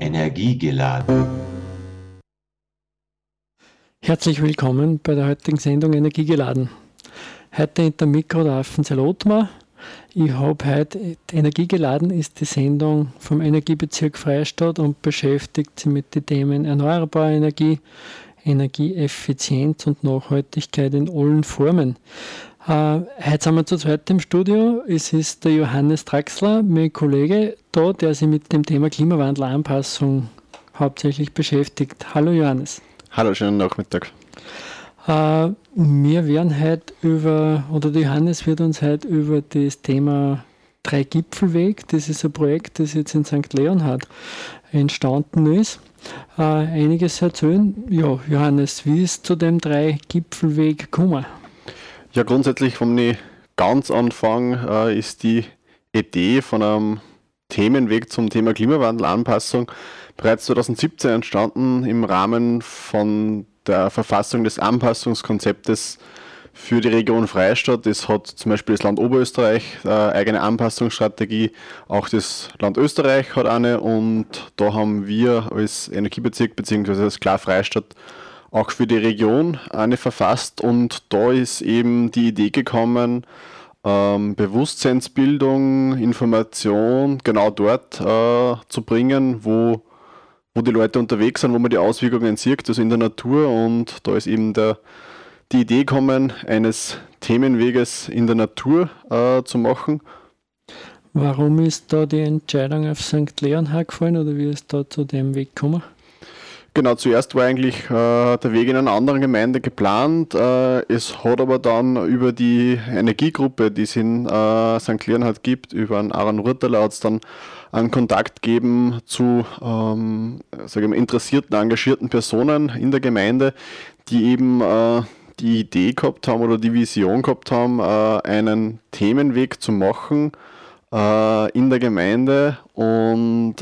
Energiegeladen. Herzlich willkommen bei der heutigen Sendung Energiegeladen. Heute in der Mikro der Affenzell Ottmar. Ich habe heute Energiegeladen ist die Sendung vom Energiebezirk Freistadt und beschäftigt sich mit den Themen erneuerbare Energie, Energieeffizienz und Nachhaltigkeit in allen Formen. Uh, heute sind wir zu zweit im Studio. Es ist der Johannes Draxler, mein Kollege, da, der sich mit dem Thema Klimawandelanpassung hauptsächlich beschäftigt. Hallo Johannes. Hallo, schönen Nachmittag. Uh, wir werden heute über, oder der Johannes wird uns heute über das Thema Drei Gipfelweg, das ist ein Projekt, das jetzt in St. Leonhard entstanden ist, uh, einiges erzählen. Ja, Johannes, wie ist zu dem Drei Gipfelweg gekommen? Ja, grundsätzlich vom ganz Anfang äh, ist die Idee von einem Themenweg zum Thema Klimawandelanpassung bereits 2017 entstanden im Rahmen von der Verfassung des Anpassungskonzeptes für die Region Freistadt. Das hat zum Beispiel das Land Oberösterreich eine eigene Anpassungsstrategie, auch das Land Österreich hat eine und da haben wir als Energiebezirk bzw. als Klar Freistadt auch für die Region eine verfasst und da ist eben die Idee gekommen, ähm, Bewusstseinsbildung, Information genau dort äh, zu bringen, wo, wo die Leute unterwegs sind, wo man die Auswirkungen sieht, also in der Natur und da ist eben der, die Idee gekommen, eines Themenweges in der Natur äh, zu machen. Warum ist da die Entscheidung auf St. Leonhard gefallen oder wie ist da zu dem Weg gekommen? Genau, zuerst war eigentlich äh, der Weg in einer anderen Gemeinde geplant. Äh, es hat aber dann über die Energiegruppe, die es in äh, St. Leonhard gibt, über einen Aaron Rurtaler hat es dann einen Kontakt gegeben zu ähm, mal, interessierten, engagierten Personen in der Gemeinde, die eben äh, die Idee gehabt haben oder die Vision gehabt haben, äh, einen Themenweg zu machen äh, in der Gemeinde und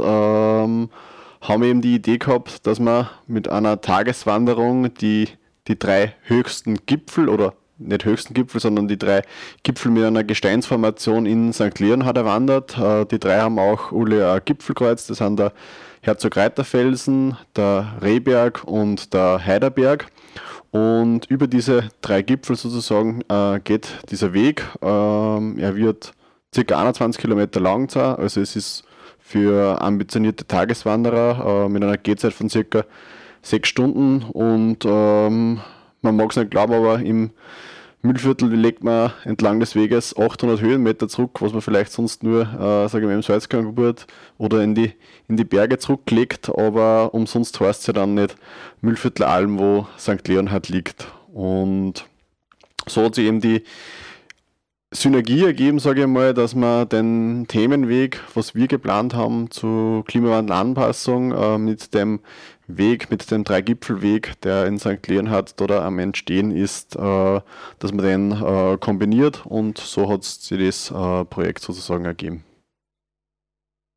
haben eben die Idee gehabt, dass man mit einer Tageswanderung die, die drei höchsten Gipfel oder nicht höchsten Gipfel, sondern die drei Gipfel mit einer Gesteinsformation in St. Leon hat erwandert. Äh, die drei haben auch alle ein Gipfelkreuz, das sind der Herzog Reiterfelsen, der Rehberg und der Heiderberg. Und über diese drei Gipfel sozusagen äh, geht dieser Weg. Ähm, er wird ca. 21 Kilometer lang sein, also es ist für ambitionierte Tageswanderer äh, mit einer Gehzeit von circa sechs Stunden. Und ähm, man mag es nicht glauben, aber im Müllviertel legt man entlang des Weges 800 Höhenmeter zurück, was man vielleicht sonst nur, äh, sage ich mal, im Salzkammergeburt oder in die, in die Berge zurücklegt, aber umsonst heißt es ja dann nicht Müllviertel Alm, wo St. Leonhard liegt. Und so hat sich eben die, Synergie ergeben, sage ich mal, dass wir den Themenweg, was wir geplant haben zu Klimawandelanpassung, äh, mit dem Weg, mit dem Dreigipfelweg, der in St. Leonhard oder am Entstehen ist, äh, dass man den äh, kombiniert und so hat sich das äh, Projekt sozusagen ergeben.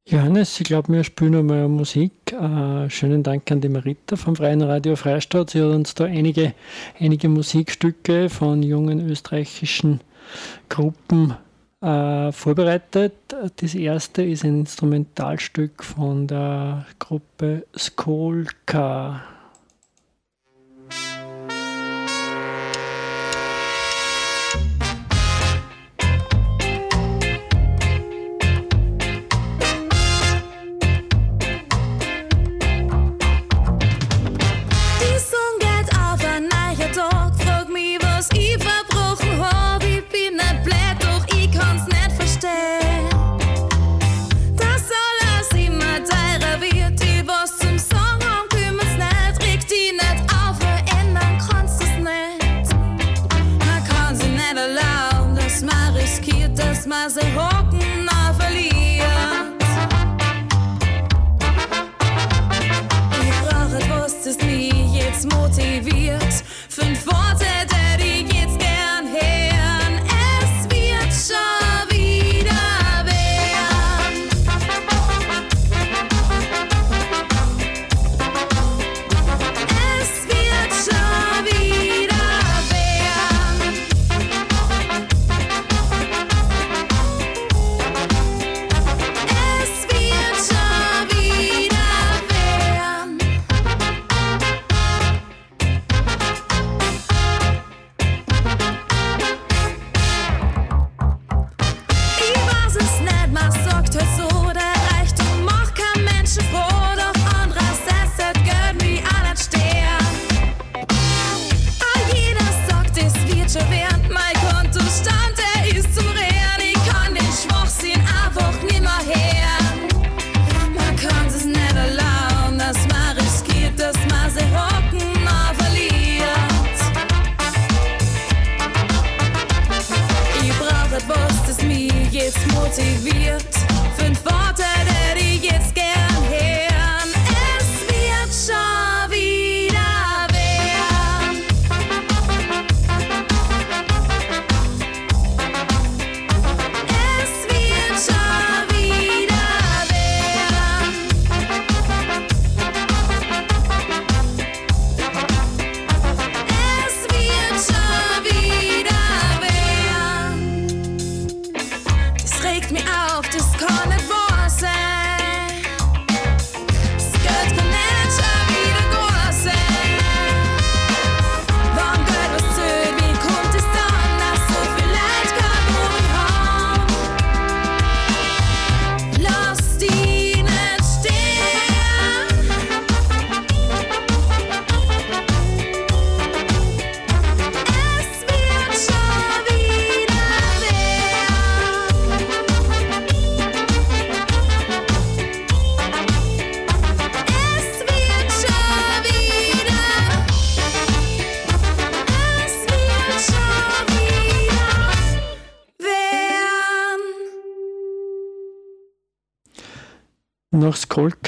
Johannes, ich glaube, wir spielen einmal Musik. Äh, schönen Dank an die Marita vom Freien Radio Freistadt. Sie hat uns da einige, einige Musikstücke von jungen österreichischen Gruppen äh, vorbereitet. Das erste ist ein Instrumentalstück von der Gruppe Skolka.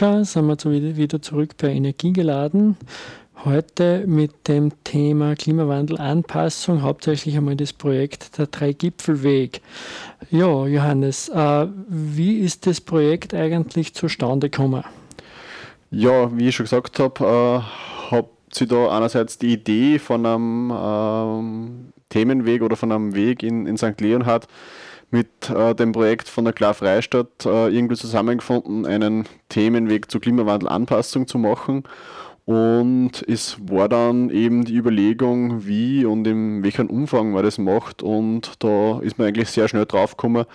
Skolka sind wir wieder zurück bei Energiegeladen. Heute mit dem Thema Klimawandel, Anpassung, hauptsächlich einmal das Projekt der Drei-Gipfelweg. Ja, Johannes, äh, wie ist das Projekt eigentlich zustande gekommen? Ja, wie ich schon gesagt habe, äh, hat sie da einerseits die Idee von einem ähm, Themenweg oder von einem Weg in, in St. Leonhard mit äh, dem Projekt von der Klar Freistadt äh, irgendwie zusammengefunden, einen Themenweg zur Klimawandelanpassung zu machen. Und es war dann eben die Überlegung, wie und in welchem Umfang man das macht. Und da ist man eigentlich sehr schnell drauf gekommen,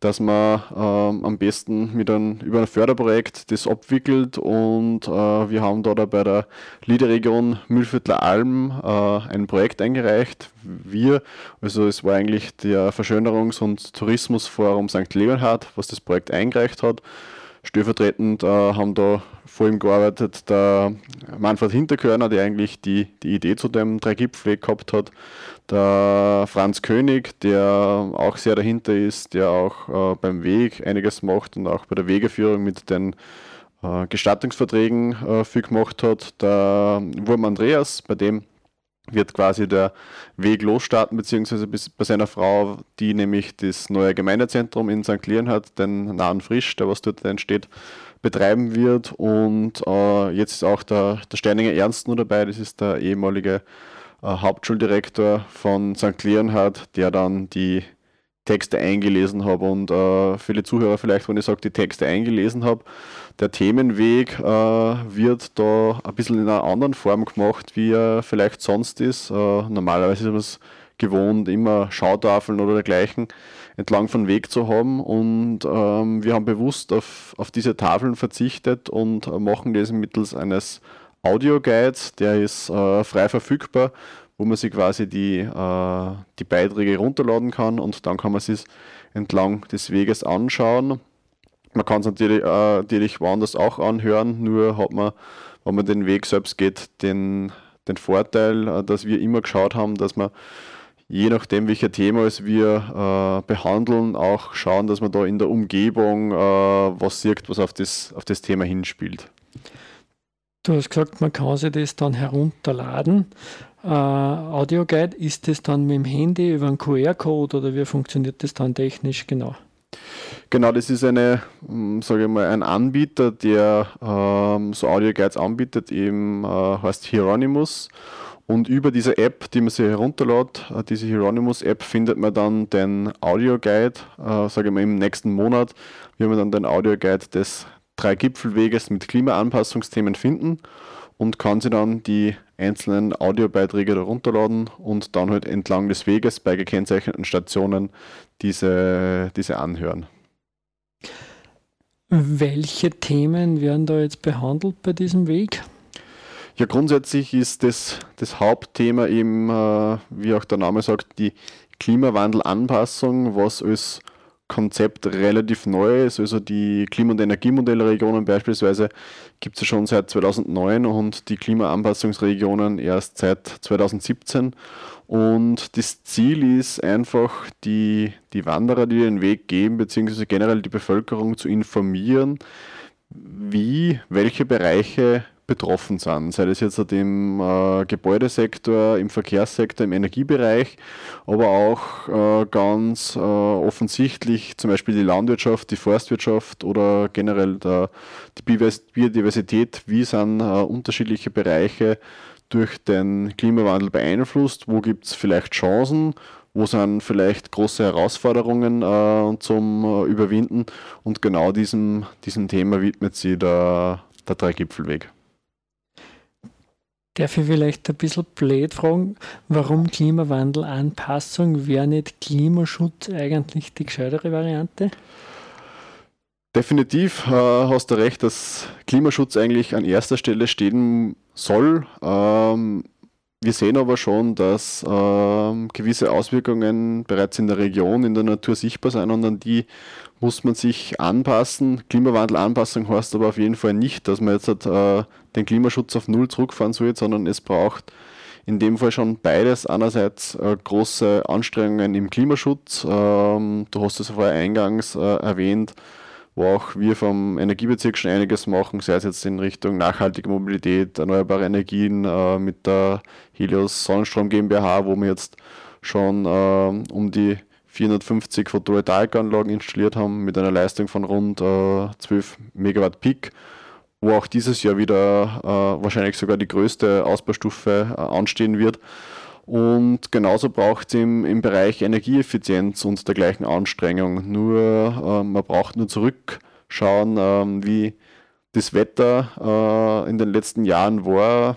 dass man ähm, am besten mit einem, über ein Förderprojekt das abwickelt und äh, wir haben da, da bei der Liederregion Mühlviertler Alm äh, ein Projekt eingereicht. Wir, also es war eigentlich der Verschönerungs- und Tourismusforum St. Leonhard, was das Projekt eingereicht hat. Stellvertretend äh, haben da vor ihm gearbeitet der Manfred Hinterkörner, der eigentlich die, die Idee zu dem Dreigipfelweg gehabt hat. Der Franz König, der auch sehr dahinter ist, der auch äh, beim Weg einiges macht und auch bei der Wegeführung mit den äh, Gestattungsverträgen äh, viel gemacht hat. Der Wurm Andreas, bei dem wird quasi der Weg losstarten, beziehungsweise bei seiner Frau, die nämlich das neue Gemeindezentrum in St. Leon hat, den Nahen Frisch, der was dort entsteht, betreiben wird. Und äh, jetzt ist auch der, der Steininger Ernst nur dabei, das ist der ehemalige äh, Hauptschuldirektor von St. Leonhard, der dann die Texte eingelesen habe und äh, viele Zuhörer vielleicht, wenn ich sage, die Texte eingelesen habe, der Themenweg äh, wird da ein bisschen in einer anderen Form gemacht, wie er vielleicht sonst ist. Äh, normalerweise ist man es gewohnt, immer Schautafeln oder dergleichen entlang von Weg zu haben. Und ähm, wir haben bewusst auf, auf diese Tafeln verzichtet und machen das mittels eines Audioguides, der ist äh, frei verfügbar wo man sich quasi die, äh, die Beiträge runterladen kann. Und dann kann man sich entlang des Weges anschauen. Man kann es natürlich, äh, natürlich woanders auch anhören, nur hat man, wenn man den Weg selbst geht, den, den Vorteil, äh, dass wir immer geschaut haben, dass man je nachdem, welcher Thema es wir äh, behandeln, auch schauen, dass man da in der Umgebung äh, was sieht, was auf das, auf das Thema hinspielt. Du hast gesagt, man kann sich das dann herunterladen. Äh, Audioguide, ist das dann mit dem Handy über einen QR-Code oder wie funktioniert das dann technisch genau? Genau, das ist eine, hm, sage ich mal, ein Anbieter, der ähm, so Audioguides anbietet, eben äh, heißt Hieronymus. Und über diese App, die man sich herunterlädt, äh, diese Hieronymus-App, findet man dann den Audioguide, äh, sage ich mal, im nächsten Monat, wird man dann den Audioguide des drei Gipfelweges mit Klimaanpassungsthemen finden und kann sie dann die einzelnen Audiobeiträge herunterladen und dann halt entlang des Weges bei gekennzeichneten Stationen diese, diese anhören. Welche Themen werden da jetzt behandelt bei diesem Weg? Ja, grundsätzlich ist das, das Hauptthema eben, äh, wie auch der Name sagt, die Klimawandelanpassung, was als Konzept relativ neu ist. Also die Klima- und Energiemodellregionen beispielsweise gibt es ja schon seit 2009 und die Klimaanpassungsregionen erst seit 2017. Und das Ziel ist einfach, die, die Wanderer, die den Weg gehen, beziehungsweise generell die Bevölkerung zu informieren, wie, welche Bereiche betroffen sind, sei das jetzt im äh, Gebäudesektor, im Verkehrssektor, im Energiebereich, aber auch äh, ganz äh, offensichtlich zum Beispiel die Landwirtschaft, die Forstwirtschaft oder generell der, die Biodiversität, wie sind äh, unterschiedliche Bereiche durch den Klimawandel beeinflusst, wo gibt es vielleicht Chancen, wo sind vielleicht große Herausforderungen äh, zum äh, Überwinden? Und genau diesem, diesem Thema widmet sich der, der Dreigipfelweg. Darf ich vielleicht ein bisschen blöd fragen, warum Klimawandelanpassung wäre nicht Klimaschutz eigentlich die gescheitere Variante? Definitiv äh, hast du recht, dass Klimaschutz eigentlich an erster Stelle stehen soll. Ähm, wir sehen aber schon, dass ähm, gewisse Auswirkungen bereits in der Region, in der Natur sichtbar sind und an die muss man sich anpassen. Klimawandelanpassung heißt aber auf jeden Fall nicht, dass man jetzt äh, den Klimaschutz auf Null zurückfahren soll, sondern es braucht in dem Fall schon beides. Einerseits äh, große Anstrengungen im Klimaschutz. Ähm, du hast es vorher eingangs äh, erwähnt, wo auch wir vom Energiebezirk schon einiges machen, sei es jetzt in Richtung nachhaltige Mobilität, erneuerbare Energien äh, mit der Helios Sonnenstrom GmbH, wo wir jetzt schon äh, um die 450 Photovoltaikanlagen installiert haben mit einer Leistung von rund äh, 12 Megawatt Peak, wo auch dieses Jahr wieder äh, wahrscheinlich sogar die größte Ausbaustufe äh, anstehen wird. Und genauso braucht es im, im Bereich Energieeffizienz und dergleichen Anstrengung. Nur äh, man braucht nur zurückschauen, äh, wie das Wetter äh, in den letzten Jahren war.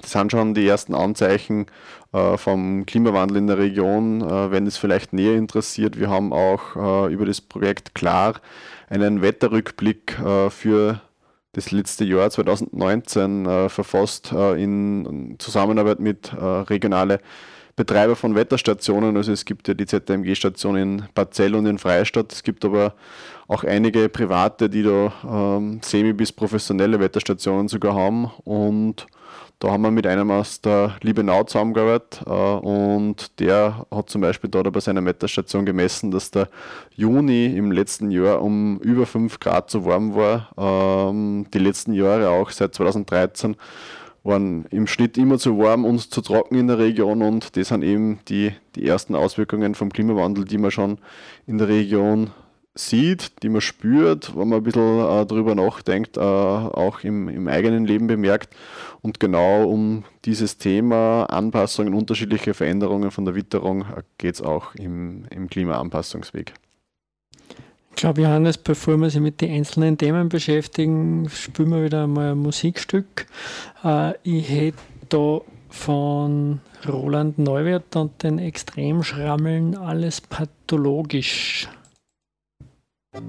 Das sind schon die ersten Anzeichen äh, vom Klimawandel in der Region, äh, wenn es vielleicht näher interessiert. Wir haben auch über das Projekt Klar einen Wetterrückblick für das letzte Jahr 2019 verfasst in Zusammenarbeit mit regionale Betreiber von Wetterstationen. Also es gibt ja die ZMG-Station in Barzell und in Freistadt. Es gibt aber auch einige private, die da ähm, semi- bis professionelle Wetterstationen sogar haben. Und da haben wir mit einem aus der Liebenau zusammengearbeitet äh, und der hat zum Beispiel dort bei seiner Wetterstation gemessen, dass der Juni im letzten Jahr um über 5 Grad zu warm war. Ähm, die letzten Jahre auch seit 2013 waren im Schnitt immer zu warm und zu trocken in der Region und das sind eben die, die ersten Auswirkungen vom Klimawandel, die man schon in der Region sieht, die man spürt, wenn man ein bisschen äh, darüber nachdenkt, äh, auch im, im eigenen Leben bemerkt. Und genau um dieses Thema Anpassungen, unterschiedliche Veränderungen von der Witterung äh, geht es auch im, im Klimaanpassungsweg. Ich glaube, Johannes, bevor wir sich mit den einzelnen Themen beschäftigen, spielen wir wieder mal ein Musikstück. Äh, ich hätte da von Roland Neuwirth und den Extremschrammeln alles pathologisch. Der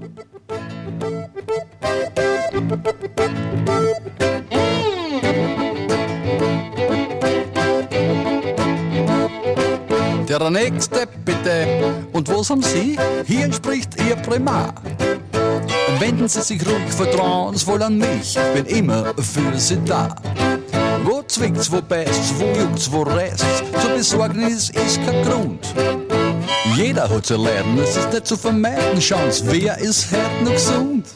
nächste bitte. Und was haben Sie? Hier spricht Ihr Primar. Wenden Sie sich ruhig vertrauensvoll an mich. Ich bin immer für Sie da. Wo zwickt's, wo beißt's, wo juckt's, wo reißt's? Zur Besorgnis ist kein Grund. Jeder hat zu leiden, es ist nicht zu vermeiden. Schauen's, wer ist heute noch gesund?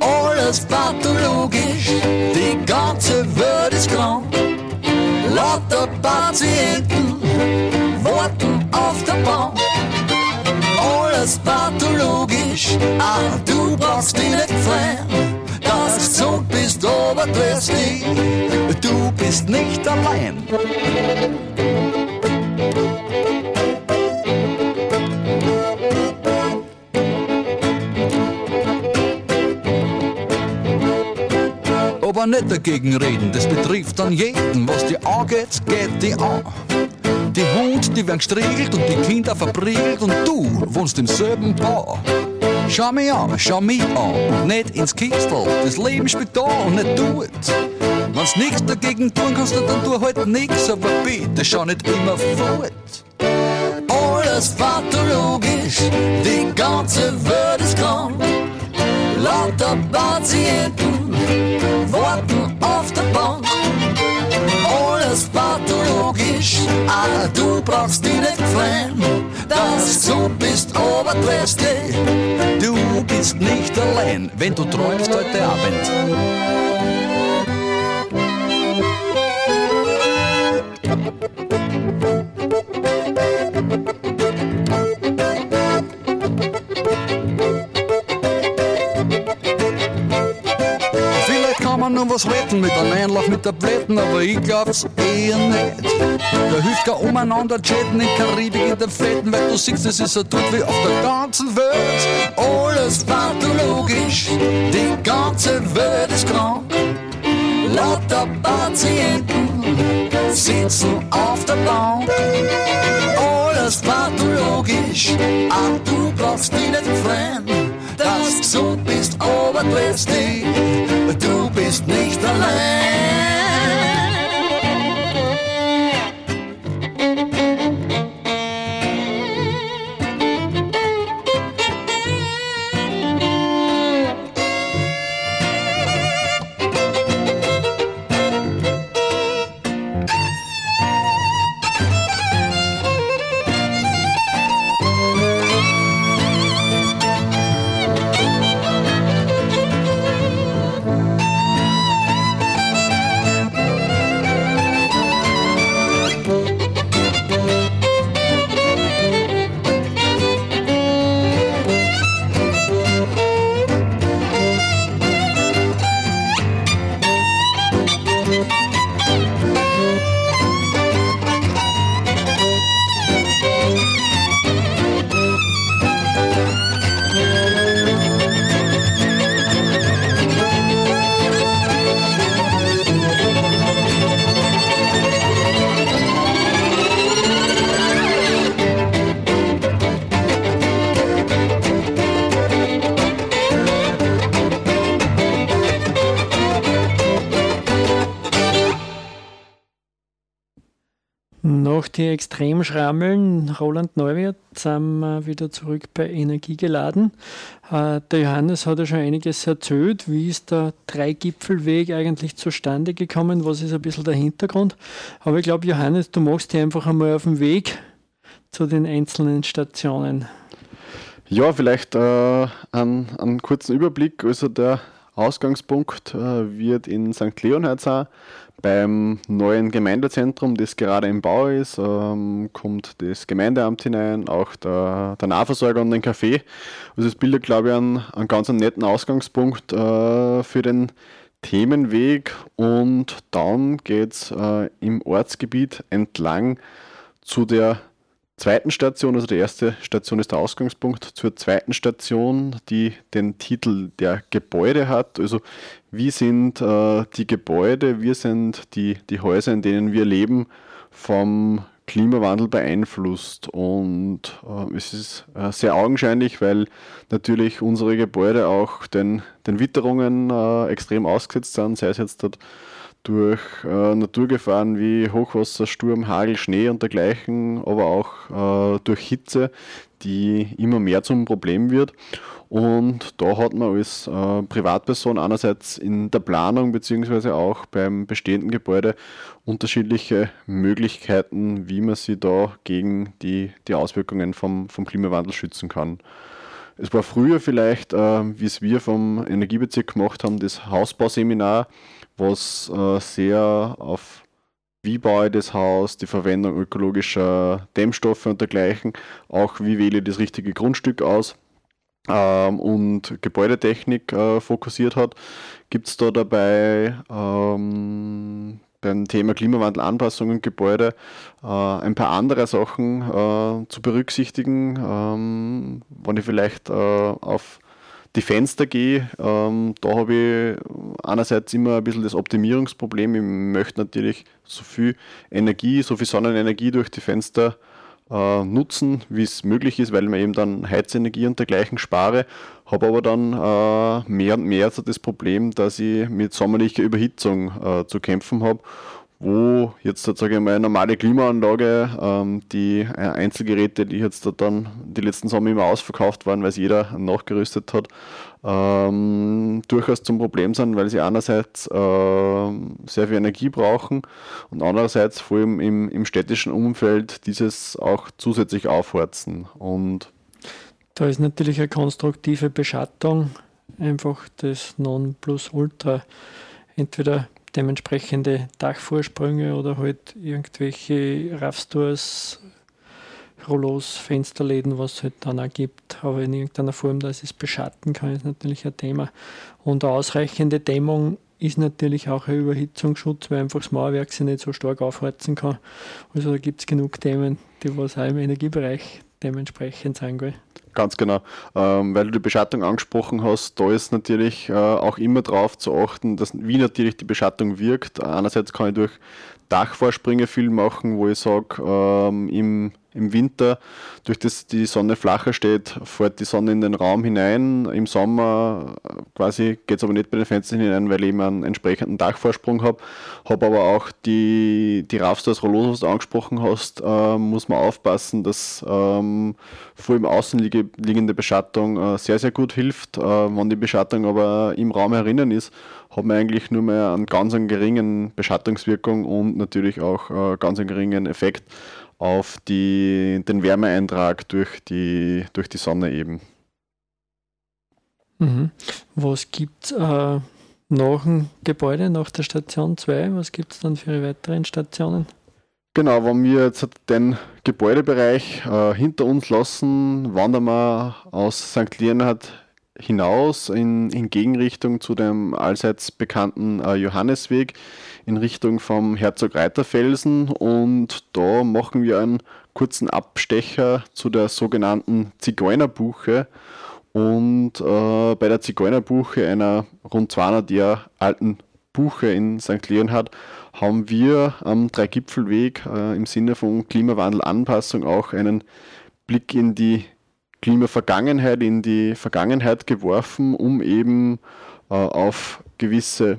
Alles pathologisch, die ganze Welt ist krank. Lauter Patienten warten auf der Bank. Alles pathologisch, ah, du brauchst dich nicht freuen. Dass du gesund bist, aber du bist nicht allein. Aber nicht dagegen reden, das betrifft dann jeden. Was die angeht, geht die an. Die Hund, die werden gestriegelt und die Kinder verprügelt und du wohnst im selben Paar. Schau mich an, schau mich an, nicht ins Kistel, das Leben spielt da und nicht du it. Wenn's nichts dagegen tun kannst, dann tu halt nix, aber bitte schau nicht immer fort. Alles pathologisch, die ganze Welt ist krank. Lauter Patienten warten auf der Bank. Alles pathologisch, ah, du brauchst dich nicht freuen, dass du bist, aber du Du bist nicht allein, wenn du träumst heute Abend. Was retten mit einem Einlauf mit Tabletten, aber ich glaub's eher nicht. Da hilft umeinander chatten in Karibik in den Fletten, weil du siehst, es ist so tut wie auf der ganzen Welt. Alles pathologisch, die ganze Welt ist krank. Lauter Patienten sitzen auf der Bank. Alles pathologisch, ach du brauchst dich nicht freuen dass du gesund bist, aber du du bist nicht allein. Den Extremschrammeln Roland Neuwirth sind wir wieder zurück bei Energie geladen. Äh, der Johannes hat ja schon einiges erzählt. Wie ist der Dreigipfelweg eigentlich zustande gekommen? Was ist ein bisschen der Hintergrund? Aber ich glaube, Johannes, du machst dich einfach einmal auf den Weg zu den einzelnen Stationen. Ja, vielleicht äh, einen, einen kurzen Überblick. Also der Ausgangspunkt äh, wird in St. Leonhard sein beim neuen Gemeindezentrum, das gerade im Bau ist, ähm, kommt das Gemeindeamt hinein, auch der, der Nahversorger und ein Café. Also es bildet, glaube ich, einen, einen ganz netten Ausgangspunkt äh, für den Themenweg und dann geht es äh, im Ortsgebiet entlang zu der zweiten Station, also die erste Station ist der Ausgangspunkt, zur zweiten Station, die den Titel der Gebäude hat. Also wie sind äh, die Gebäude, wie sind die, die Häuser, in denen wir leben, vom Klimawandel beeinflusst. Und äh, es ist äh, sehr augenscheinlich, weil natürlich unsere Gebäude auch den, den Witterungen äh, extrem ausgesetzt sind, sei es jetzt dort durch äh, Naturgefahren wie Hochwasser, Sturm, Hagel, Schnee und dergleichen, aber auch äh, durch Hitze, die immer mehr zum Problem wird. Und da hat man als äh, Privatperson einerseits in der Planung beziehungsweise auch beim bestehenden Gebäude unterschiedliche Möglichkeiten, wie man sich da gegen die, die Auswirkungen vom, vom Klimawandel schützen kann. Es war früher vielleicht, äh, wie es wir vom Energiebezirk gemacht haben, das Hausbauseminar, was äh, sehr auf wie baue ich das Haus, die Verwendung ökologischer Dämmstoffe und dergleichen, auch wie wähle ich das richtige Grundstück aus ähm, und Gebäudetechnik äh, fokussiert hat, gibt es da dabei ähm, beim Thema Klimawandel, Anpassung und Gebäude äh, ein paar andere Sachen äh, zu berücksichtigen, ähm, wenn ich vielleicht äh, auf die Fenster gehe, ähm, da habe ich einerseits immer ein bisschen das Optimierungsproblem. Ich möchte natürlich so viel Energie, so viel Sonnenenergie durch die Fenster äh, nutzen, wie es möglich ist, weil man eben dann Heizenergie und dergleichen spare. Habe aber dann äh, mehr und mehr so das Problem, dass ich mit sommerlicher Überhitzung äh, zu kämpfen habe wo jetzt sozusagen meine normale Klimaanlage, ähm, die äh, Einzelgeräte, die jetzt dann die letzten Sommer immer ausverkauft waren, weil es jeder nachgerüstet hat, ähm, durchaus zum Problem sind, weil sie einerseits äh, sehr viel Energie brauchen und andererseits vor allem im, im städtischen Umfeld dieses auch zusätzlich aufheizen. Und da ist natürlich eine konstruktive Beschattung einfach das Nonplusultra. Entweder dementsprechende Dachvorsprünge oder halt irgendwelche Raffstores, Rollos, Fensterläden, was es halt dann auch gibt. Aber in irgendeiner Form, dass es beschatten kann, ist natürlich ein Thema. Und ausreichende Dämmung ist natürlich auch ein Überhitzungsschutz, weil einfach das Mauerwerk sich nicht so stark aufheizen kann. Also da gibt es genug Themen, die was auch im Energiebereich dementsprechend sein will. Ganz genau. Ähm, weil du die Beschattung angesprochen hast, da ist natürlich äh, auch immer darauf zu achten, dass, wie natürlich die Beschattung wirkt. Einerseits kann ich durch Dachvorspringe viel machen, wo ich sage, ähm, im im Winter, durch das die Sonne flacher steht, fährt die Sonne in den Raum hinein. Im Sommer quasi geht es aber nicht bei den Fenstern hinein, weil ich einen entsprechenden Dachvorsprung habe. Habe aber auch die, die Raffstores Rollos, was du angesprochen hast, äh, muss man aufpassen, dass ähm, vor allem außenliegende Beschattung äh, sehr, sehr gut hilft. Äh, wenn die Beschattung aber im Raum herinnen ist, hat man eigentlich nur mehr einen ganz einen geringen Beschattungswirkung und natürlich auch äh, ganz einen geringen Effekt auf die, den Wärmeeintrag durch die, durch die Sonne eben. Mhm. Was gibt es äh, nach dem Gebäude, nach der Station 2? Was gibt es dann für weiteren Stationen? Genau, wenn wir jetzt den Gebäudebereich äh, hinter uns lassen, wandern wir aus St. Leonhard hinaus in, in Gegenrichtung zu dem allseits bekannten äh, Johannesweg in Richtung vom Herzog Reiterfelsen und da machen wir einen kurzen Abstecher zu der sogenannten Zigeunerbuche. Und äh, bei der Zigeunerbuche, einer rund 200 Jahre alten Buche in St. Leonhard, haben wir am Dreigipfelweg äh, im Sinne von Klimawandelanpassung auch einen Blick in die Klimavergangenheit, in die Vergangenheit geworfen, um eben äh, auf gewisse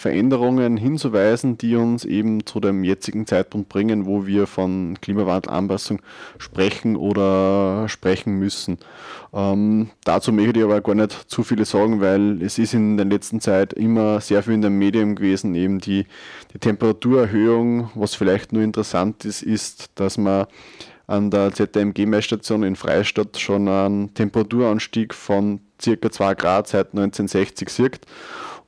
Veränderungen hinzuweisen, die uns eben zu dem jetzigen Zeitpunkt bringen, wo wir von Klimawandelanpassung sprechen oder sprechen müssen. Ähm, dazu möchte ich aber gar nicht zu viele sagen, weil es ist in der letzten Zeit immer sehr viel in den Medien gewesen, eben die, die Temperaturerhöhung. Was vielleicht nur interessant ist, ist, dass man an der ZMG-Messstation in Freistadt schon einen Temperaturanstieg von circa 2 Grad seit 1960 sieht.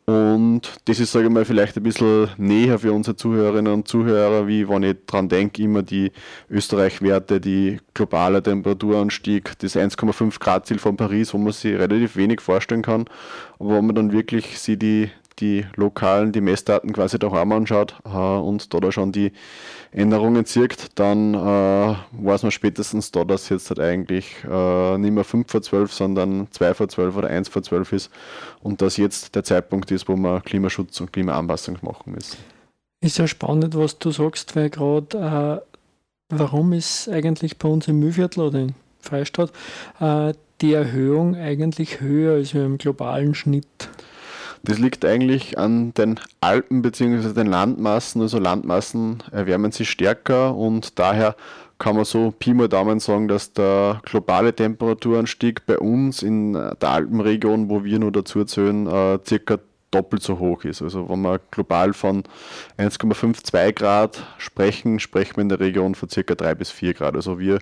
Und das ist, sage ich mal, vielleicht ein bisschen näher für unsere Zuhörerinnen und Zuhörer, wie wenn ich dran denke, immer die Österreich-Werte, die globale Temperaturanstieg, das 1,5 Grad Ziel von Paris, wo man sich relativ wenig vorstellen kann. Aber wenn man dann wirklich sie die die lokalen, die Messdaten quasi daheim anschaut äh, und da, da schon die Änderungen zirkt, dann äh, weiß man spätestens da, dass jetzt halt eigentlich äh, nicht mehr 5 vor 12, sondern 2 vor 12 oder 1 vor 12 ist und dass jetzt der Zeitpunkt ist, wo wir Klimaschutz und Klimaanpassung machen müssen. Ist ja spannend, was du sagst, weil gerade, äh, warum ist eigentlich bei uns im Mühlviertel oder in Freistadt äh, die Erhöhung eigentlich höher als im globalen Schnitt? Das liegt eigentlich an den Alpen bzw. den Landmassen. Also Landmassen erwärmen sich stärker und daher kann man so Pi mal Daumen sagen, dass der globale Temperaturanstieg bei uns in der Alpenregion, wo wir nur dazu zählen, äh, circa doppelt so hoch ist. Also wenn wir global von 1,52 Grad sprechen, sprechen wir in der Region von circa 3 bis 4 Grad. Also wir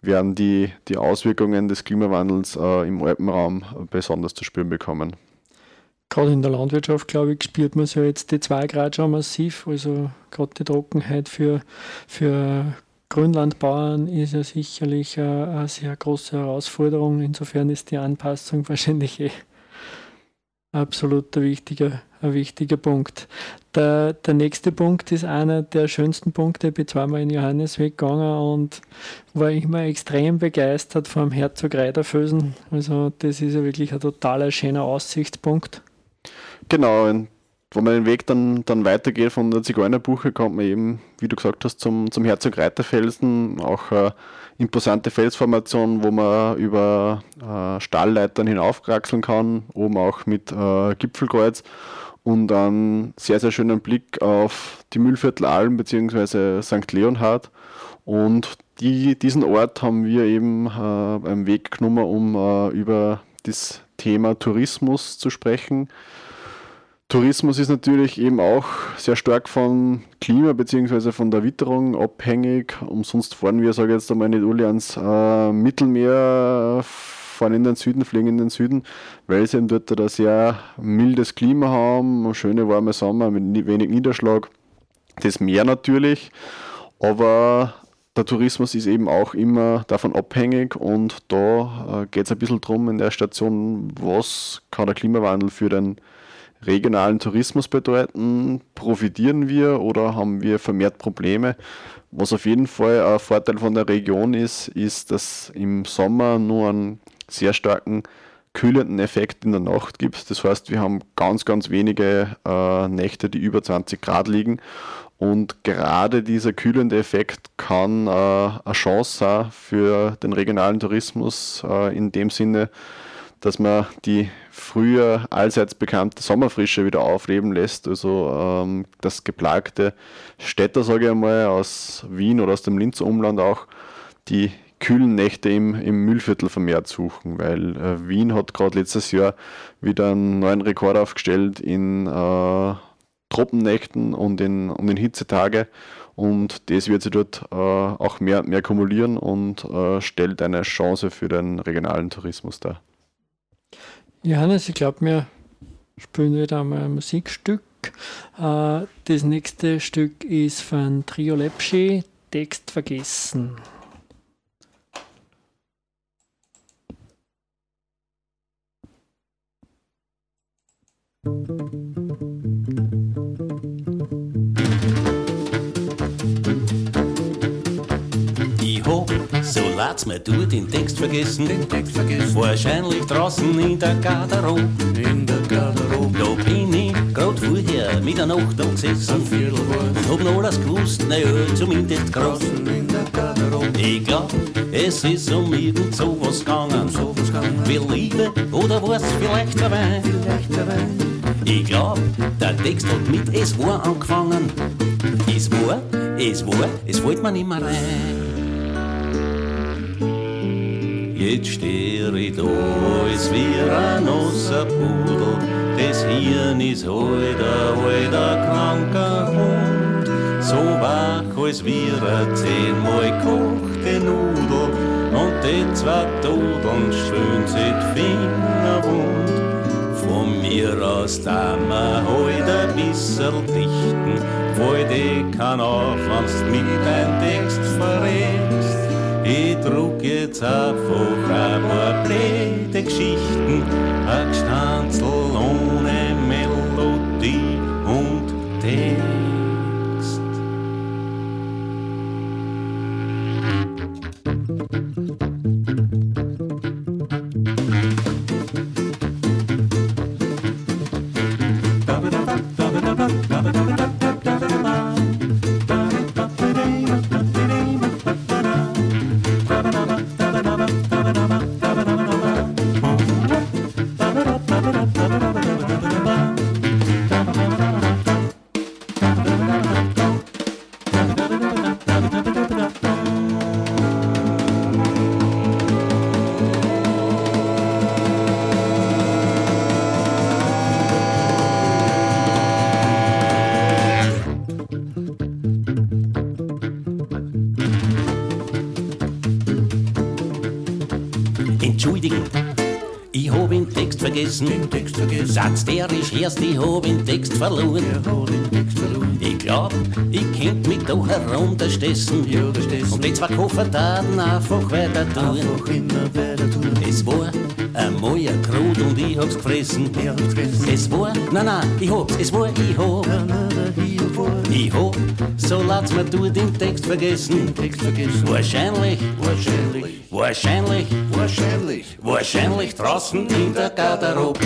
werden die, die Auswirkungen des Klimawandels äh, im Alpenraum besonders zu spüren bekommen gerade in der Landwirtschaft, glaube ich, spürt man so jetzt die 2 Grad schon massiv. Also gerade die Trockenheit für, für Grünlandbauern ist ja sicherlich eine, sehr große Herausforderung. Insofern ist die Anpassung wahrscheinlich eh absolut ein wichtiger, ein wichtiger Punkt. Der, der nächste Punkt ist einer der schönsten Punkte. Ich bin zweimal in Johannesweg gegangen und war immer extrem begeistert vom Herzog Reiderfösen. Also das ist ja wirklich ein totaler schöner Aussichtspunkt. Genau, wenn man den Weg dann, dann weitergeht von der Zigeunerbuche, kommt man eben, wie du gesagt hast, zum, zum Herzog Reiterfelsen, auch eine imposante Felsformation, wo man über äh, Stahlleitern hinaufkraxeln kann, oben auch mit äh, Gipfelkreuz und einen sehr, sehr schönen Blick auf die Mühlviertelalm bzw. St. Leonhard. Und die, diesen Ort haben wir eben äh, beim Weg genommen, um äh, über das Thema Tourismus zu sprechen. Tourismus ist natürlich eben auch sehr stark von Klima bzw. von der Witterung abhängig. Umsonst fahren wir, sage ich jetzt einmal nicht alle ans äh, Mittelmeer, fahren in den Süden, fliegen in den Süden, weil sie eben dort ein sehr mildes Klima haben, schöne warme Sommer mit wenig Niederschlag. Das Meer natürlich, aber der Tourismus ist eben auch immer davon abhängig und da äh, geht es ein bisschen darum in der Station, was kann der Klimawandel für den regionalen Tourismus bedeuten? Profitieren wir oder haben wir vermehrt Probleme? Was auf jeden Fall ein Vorteil von der Region ist, ist, dass im Sommer nur einen sehr starken kühlenden Effekt in der Nacht gibt. Das heißt, wir haben ganz, ganz wenige äh, Nächte, die über 20 Grad liegen. Und gerade dieser kühlende Effekt kann äh, eine Chance sein für den regionalen Tourismus äh, in dem Sinne, dass man die früher allseits bekannte Sommerfrische wieder aufleben lässt. Also ähm, das geplagte Städter, sage ich einmal, aus Wien oder aus dem Linzer Umland auch, die kühlen Nächte im, im Müllviertel vermehrt suchen, weil äh, Wien hat gerade letztes Jahr wieder einen neuen Rekord aufgestellt in äh, Tropennächten und in, und in Hitzetage und das wird sich dort äh, auch mehr, mehr kumulieren und äh, stellt eine Chance für den regionalen Tourismus dar. Johannes, ich glaube, wir spielen wieder einmal ein Musikstück. Äh, das nächste Stück ist von Trio Lepschi, Text vergessen. So lad's mir du den Text vergessen. Den Text vergessen. Wahrscheinlich draußen in der Garderobe. In der Garderobe. Da bin ich grad vorher mit der Nacht da gesessen. Und hab noch alles gewusst, naja, zumindest grad. in der Garderobe. Ich glaub, es ist um irgend sowas gegangen. Um sowas gegangen. Wie Liebe oder was vielleicht der Wein. Vielleicht der Wein. Ich glaub, der Text hat mit Es war angefangen. Es war, es war, es wollte man immer rein. Jetzt steh ich da, als wär ein nasser Pudel. Das Hirn ist halt ein kranker Hund. So wach, als wär ein zehnmal kochte Nudel. Und die zwei Todeln schön sind Fingerwund. Von mir aus da wir halt ein bisschen dichten, weil die kann auf, wenn's mit dein Text verrätst. Ich druck jetzt einfach ein paar blöde Geschichten, ein Gestanzel ohne vergessen. Den Text vergessen. Satz der ist erst, ich hab den Text verloren. Ich glaub, ich könnt mich da herunterstessen. Ja. Und die zwei Koffertaten einfach weiter tun. Einfach weiter tun. Es war einmal ein Krut und ich hab's gefressen. Ich hab's gefressen. Es war, nein, nein, ich hab's, es war, ich hab. Nein, nein, ich hab, so lass mir du den Text vergessen. Text vergessen. Wahrscheinlich, wahrscheinlich, wahrscheinlich, wahrscheinlich, wahrscheinlich draußen in der Garderobe.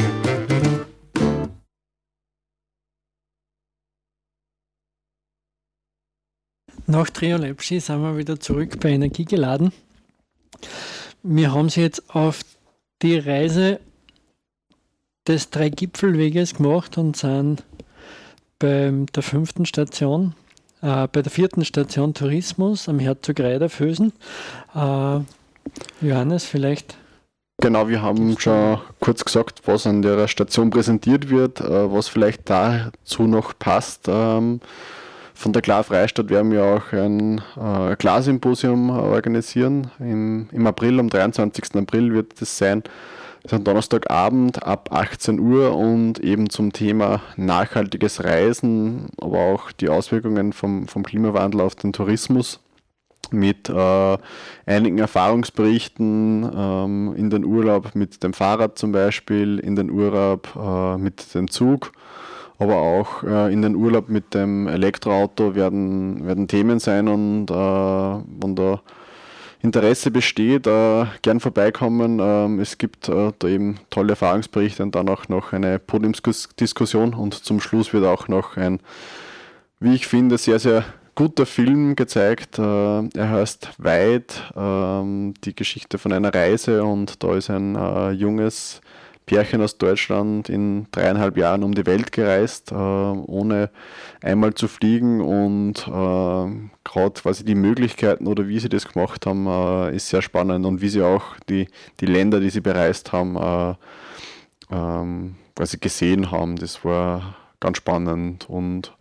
Nach Trio Lepschi sind wir wieder zurück bei Energie geladen. Wir haben sie jetzt auf die Reise des Drei-Gipfelweges gemacht und sind bei der fünften Station, äh, bei der vierten Station Tourismus am Herzog Reiderfösen. Äh, Johannes, vielleicht Genau, wir haben schon kurz gesagt, was an der Station präsentiert wird, äh, was vielleicht dazu noch passt. Ähm, von der Klar Freistadt werden wir auch ein äh, Glassymposium organisieren. Im, Im April, am 23. April wird das sein. Ist ein Donnerstagabend ab 18 Uhr und eben zum Thema nachhaltiges Reisen, aber auch die Auswirkungen vom, vom Klimawandel auf den Tourismus mit äh, einigen Erfahrungsberichten ähm, in den Urlaub mit dem Fahrrad zum Beispiel, in den Urlaub äh, mit dem Zug, aber auch äh, in den Urlaub mit dem Elektroauto werden, werden Themen sein und äh, wenn da Interesse besteht, äh, gern vorbeikommen. Ähm, es gibt äh, da eben tolle Erfahrungsberichte und dann auch noch eine Podiumsdiskussion und zum Schluss wird auch noch ein, wie ich finde, sehr, sehr guter Film gezeigt. Äh, er heißt Weit, ähm, die Geschichte von einer Reise und da ist ein äh, junges Pärchen aus Deutschland in dreieinhalb Jahren um die Welt gereist, äh, ohne einmal zu fliegen und gerade quasi die Möglichkeiten oder wie sie das gemacht haben, ist sehr spannend und wie sie auch die, die Länder, die sie bereist haben, ähm, quasi gesehen haben. Das war ganz spannend und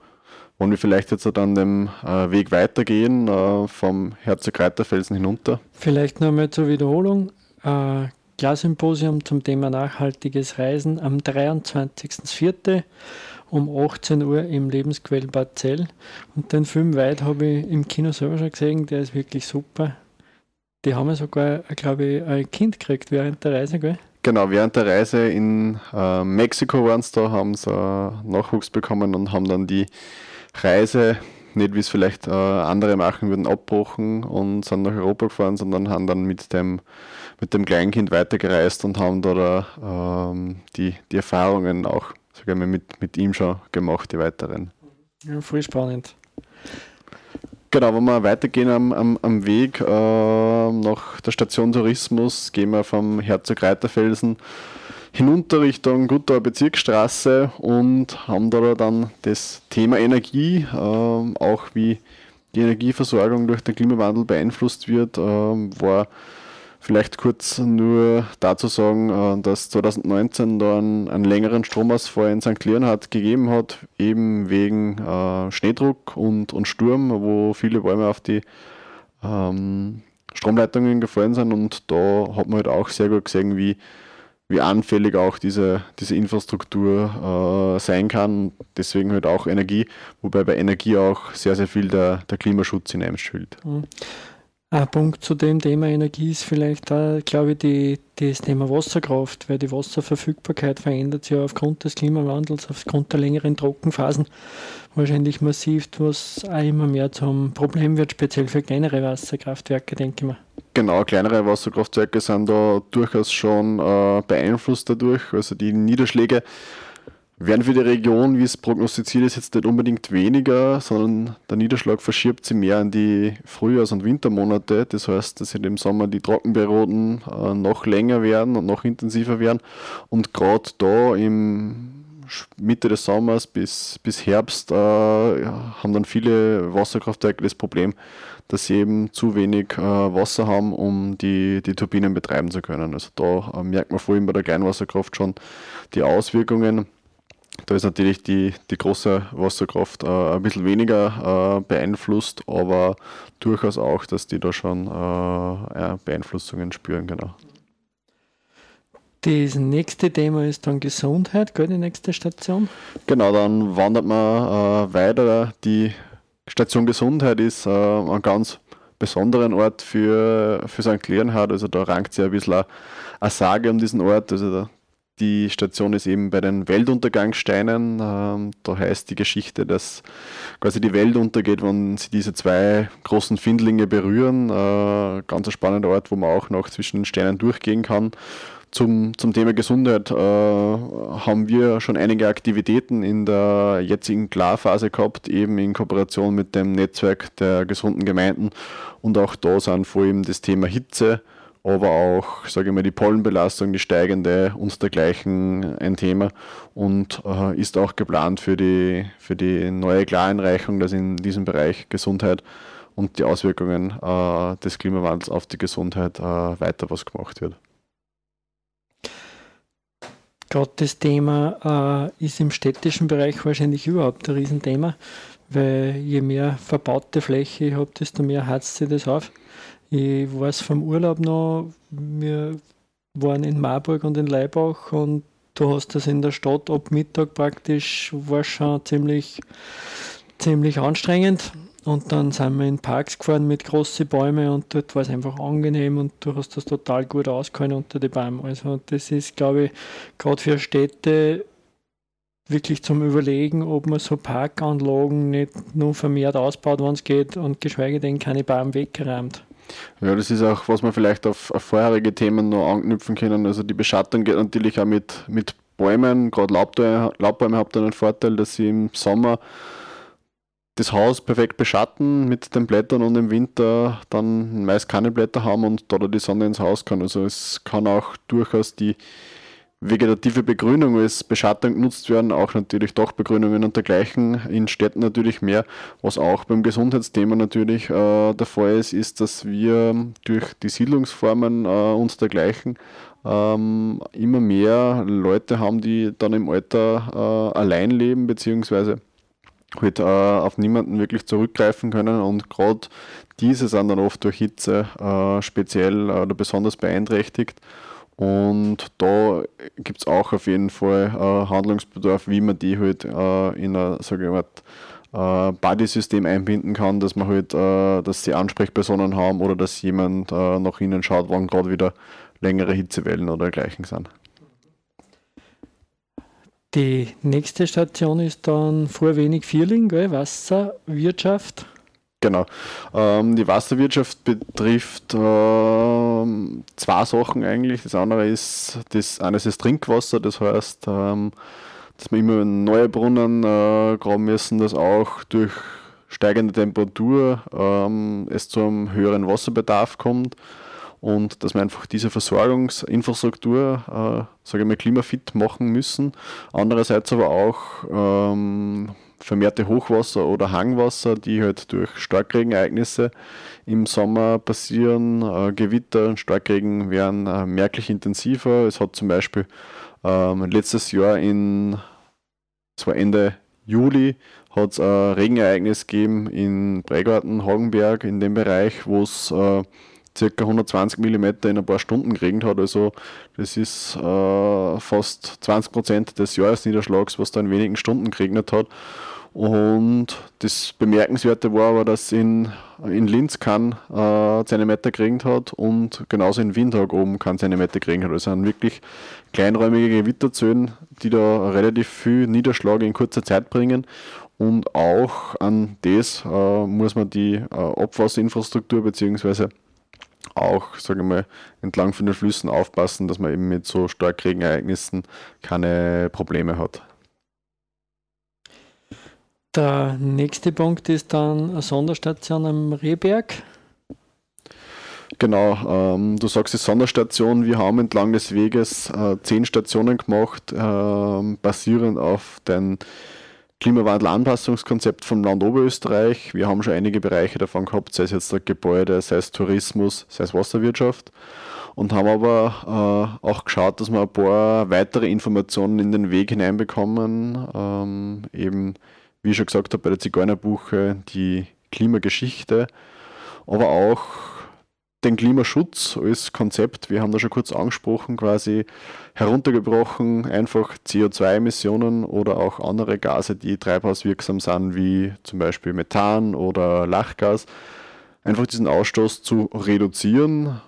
wollen wir vielleicht jetzt an dem äh, Weg weitergehen, äh, vom Herzog Reiterfelsen hinunter? Vielleicht noch einmal zur Wiederholung. Äh, Glassymposium zum Thema nachhaltiges Reisen am 23.04. um 18 Uhr im Lebensquell Bad Zell. Und den Film Weit habe ich im Kino selber schon gesehen, der ist wirklich super. Die haben sogar, glaube ich, ein Kind gekriegt während der Reise, gell? Genau, während der Reise in äh, Mexiko waren sie da, haben sie äh, Nachwuchs bekommen und haben dann die Reise, nicht wie es vielleicht äh, andere machen würden, abbrochen und sind nach Europa gefahren, sondern haben dann mit dem, mit dem Kleinkind weitergereist und haben da ähm, die, die Erfahrungen auch sag ich mal, mit, mit ihm schon gemacht, die weiteren. Ja, voll spannend. Genau, wenn wir weitergehen am, am, am Weg äh, nach der Station Tourismus, gehen wir vom Herzog Reiterfelsen hinunter Richtung Gutter Bezirksstraße und haben da dann das Thema Energie, ähm, auch wie die Energieversorgung durch den Klimawandel beeinflusst wird, ähm, war vielleicht kurz nur dazu sagen, äh, dass 2019 da einen, einen, längeren Stromausfall in St. Leonhard gegeben hat, eben wegen äh, Schneedruck und, und Sturm, wo viele Bäume auf die ähm, Stromleitungen gefallen sind und da hat man halt auch sehr gut gesehen, wie wie anfällig auch diese, diese Infrastruktur äh, sein kann. Deswegen halt auch Energie, wobei bei Energie auch sehr, sehr viel der, der Klimaschutz hineinspielt. Mhm. Ein Punkt zu dem Thema Energie ist vielleicht da, glaube ich, die, das Thema Wasserkraft, weil die Wasserverfügbarkeit verändert sich ja aufgrund des Klimawandels, aufgrund der längeren Trockenphasen wahrscheinlich massiv, was auch immer mehr zum Problem wird, speziell für kleinere Wasserkraftwerke, denke ich mal. Genau, kleinere Wasserkraftwerke sind da durchaus schon äh, beeinflusst dadurch. Also die Niederschläge werden für die Region, wie es prognostiziert ist, jetzt nicht unbedingt weniger, sondern der Niederschlag verschiebt sich mehr in die Frühjahrs- und Wintermonate. Das heißt, dass im Sommer die Trockenperioden äh, noch länger werden und noch intensiver werden. Und gerade da im Mitte des Sommers bis, bis Herbst äh, haben dann viele Wasserkraftwerke das Problem, dass sie eben zu wenig äh, Wasser haben, um die, die Turbinen betreiben zu können. Also da äh, merkt man vor allem bei der Kleinwasserkraft schon die Auswirkungen. Da ist natürlich die, die große Wasserkraft äh, ein bisschen weniger äh, beeinflusst, aber durchaus auch, dass die da schon äh, Beeinflussungen spüren, genau. Das nächste Thema ist dann Gesundheit, gell, die nächste Station? Genau, dann wandert man äh, weiter. Die Station Gesundheit ist äh, ein ganz besonderen Ort für, für St. Leonhard. Also da rankt sich ein bisschen eine Sage um diesen Ort. Also da, die Station ist eben bei den Weltuntergangssteinen. Ähm, da heißt die Geschichte, dass quasi die Welt untergeht, wenn sie diese zwei großen Findlinge berühren. Äh, ganz ein spannender Ort, wo man auch noch zwischen den Steinen durchgehen kann. Zum, zum Thema Gesundheit äh, haben wir schon einige Aktivitäten in der jetzigen Klarphase gehabt, eben in Kooperation mit dem Netzwerk der gesunden Gemeinden. Und auch da sind vor allem das Thema Hitze, aber auch, sage ich mal, die Pollenbelastung, die steigende und dergleichen ein Thema und äh, ist auch geplant für die, für die neue Klareinreichung, dass in diesem Bereich Gesundheit und die Auswirkungen äh, des Klimawandels auf die Gesundheit äh, weiter was gemacht wird. Gerade das Thema äh, ist im städtischen Bereich wahrscheinlich überhaupt ein Riesenthema, weil je mehr verbaute Fläche ich habe, desto mehr heizt sich das auf. Ich weiß vom Urlaub noch, wir waren in Marburg und in Leibach und du hast das in der Stadt ab Mittag praktisch, war schon ziemlich, ziemlich anstrengend. Und dann sind wir in Parks gefahren mit großen Bäumen und dort war es einfach angenehm und du hast das total gut ausgehalten unter die Bäume. Also das ist, glaube ich, gerade für Städte wirklich zum Überlegen, ob man so Parkanlagen nicht nur vermehrt ausbaut, wenn es geht und geschweige denn keine Bäume weggeräumt. Ja, das ist auch, was wir vielleicht auf, auf vorherige Themen noch anknüpfen können. Also die Beschattung geht natürlich auch mit, mit Bäumen, gerade Laubbäume, Laubbäume haben dann einen Vorteil, dass sie im Sommer das Haus perfekt beschatten mit den Blättern und im Winter dann meist keine Blätter haben und da die Sonne ins Haus kann. Also es kann auch durchaus die vegetative Begrünung als Beschattung genutzt werden, auch natürlich Dachbegrünungen und dergleichen, in Städten natürlich mehr. Was auch beim Gesundheitsthema natürlich äh, der Fall ist, ist, dass wir durch die Siedlungsformen äh, und dergleichen ähm, immer mehr Leute haben, die dann im Alter äh, allein leben, beziehungsweise halt, äh, auf niemanden wirklich zurückgreifen können und gerade diese sind dann oft durch Hitze äh, speziell oder besonders beeinträchtigt. Und da gibt es auch auf jeden Fall äh, Handlungsbedarf, wie man die halt äh, in ein, sage ich mal, äh, Buddy-System einbinden kann, dass man halt, äh, dass sie Ansprechpersonen haben oder dass jemand äh, nach ihnen schaut, wann gerade wieder längere Hitzewellen oder dergleichen sind. Die nächste Station ist dann vor wenig Vierling, gell? Wasserwirtschaft. Genau. Ähm, die Wasserwirtschaft betrifft ähm, zwei Sachen eigentlich. Das andere ist, das eines ist Trinkwasser, das heißt, ähm, dass wir immer neue Brunnen äh, graben müssen, dass auch durch steigende Temperatur ähm, es zu einem höheren Wasserbedarf kommt. und dass wir einfach diese Versorgungsinfrastruktur, äh, sage ich mal, klimafit machen müssen. Andererseits aber auch ähm, vermehrte Hochwasser oder Hangwasser, die halt durch Starkregenereignisse im Sommer passieren. Äh, Gewitter und Starkregen werden äh, merklich intensiver. Es hat zum Beispiel ähm, letztes Jahr in, es Ende Juli, hat es ein Regenereignis gegeben in Breigarten, Hagenberg, in dem Bereich, wo es äh, ca. 120 mm in ein paar Stunden geregnet hat. Also das ist äh, fast 20% des Jahresniederschlags, was da in wenigen Stunden geregnet hat. Und das Bemerkenswerte war aber, dass in, in Linz kein äh, Zentimeter geregnet hat und genauso in Windhag oben kein Zentimeter geregnet hat. Also sind wirklich kleinräumige Gewitterzönen, die da relativ viel Niederschlag in kurzer Zeit bringen. Und auch an das äh, muss man die äh, Abwasserinfrastruktur bzw auch, sage ich mal, entlang von den Flüssen aufpassen, dass man eben mit so Starkregenereignissen keine Probleme hat. Der nächste Punkt ist dann eine Sonderstation am Rehberg. Genau, ähm, du sagst die Sonderstation. Wir haben entlang des Weges äh, zehn Stationen gemacht, äh, basierend auf den Klimawandelanpassungskonzept vom Land Oberösterreich. Wir haben schon einige Bereiche davon gehabt, sei es jetzt der Gebäude, sei es Tourismus, sei es Wasserwirtschaft. Und haben aber äh, auch geschaut, dass wir ein paar weitere Informationen in den Weg hineinbekommen. Ähm, eben, wie ich schon gesagt habe, bei der Zigeunerbuche die Klimageschichte, aber auch den Klimaschutz als Konzept, wir haben da schon kurz angesprochen, quasi heruntergebrochen, einfach CO2-Emissionen oder auch andere Gase, die treibhauswirksam sind, wie zum Beispiel Methan oder Lachgas, einfach diesen Ausstoß zu reduzieren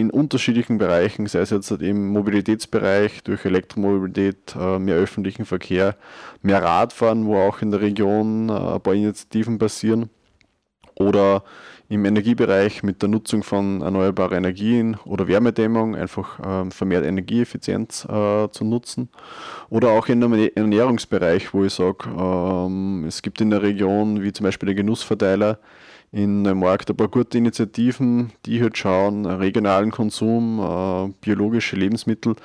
in unterschiedlichen Bereichen, sei es jetzt im Mobilitätsbereich durch Elektromobilität, äh, mehr öffentlichen Verkehr, mehr Radfahren, wo auch in der Region äh, ein paar Initiativen passieren oder im Energiebereich mit der Nutzung von erneuerbaren Energien oder Wärmedämmung einfach ähm, vermehrt Energieeffizienz äh, zu nutzen. Oder auch in einem Ernährungsbereich, wo ich sage, ähm, es gibt in der Region, wie zum Beispiel der Genussverteiler, in Neumarkt ein paar gute Initiativen, die halt schauen, regionalen Konsum, äh, biologische Lebensmittel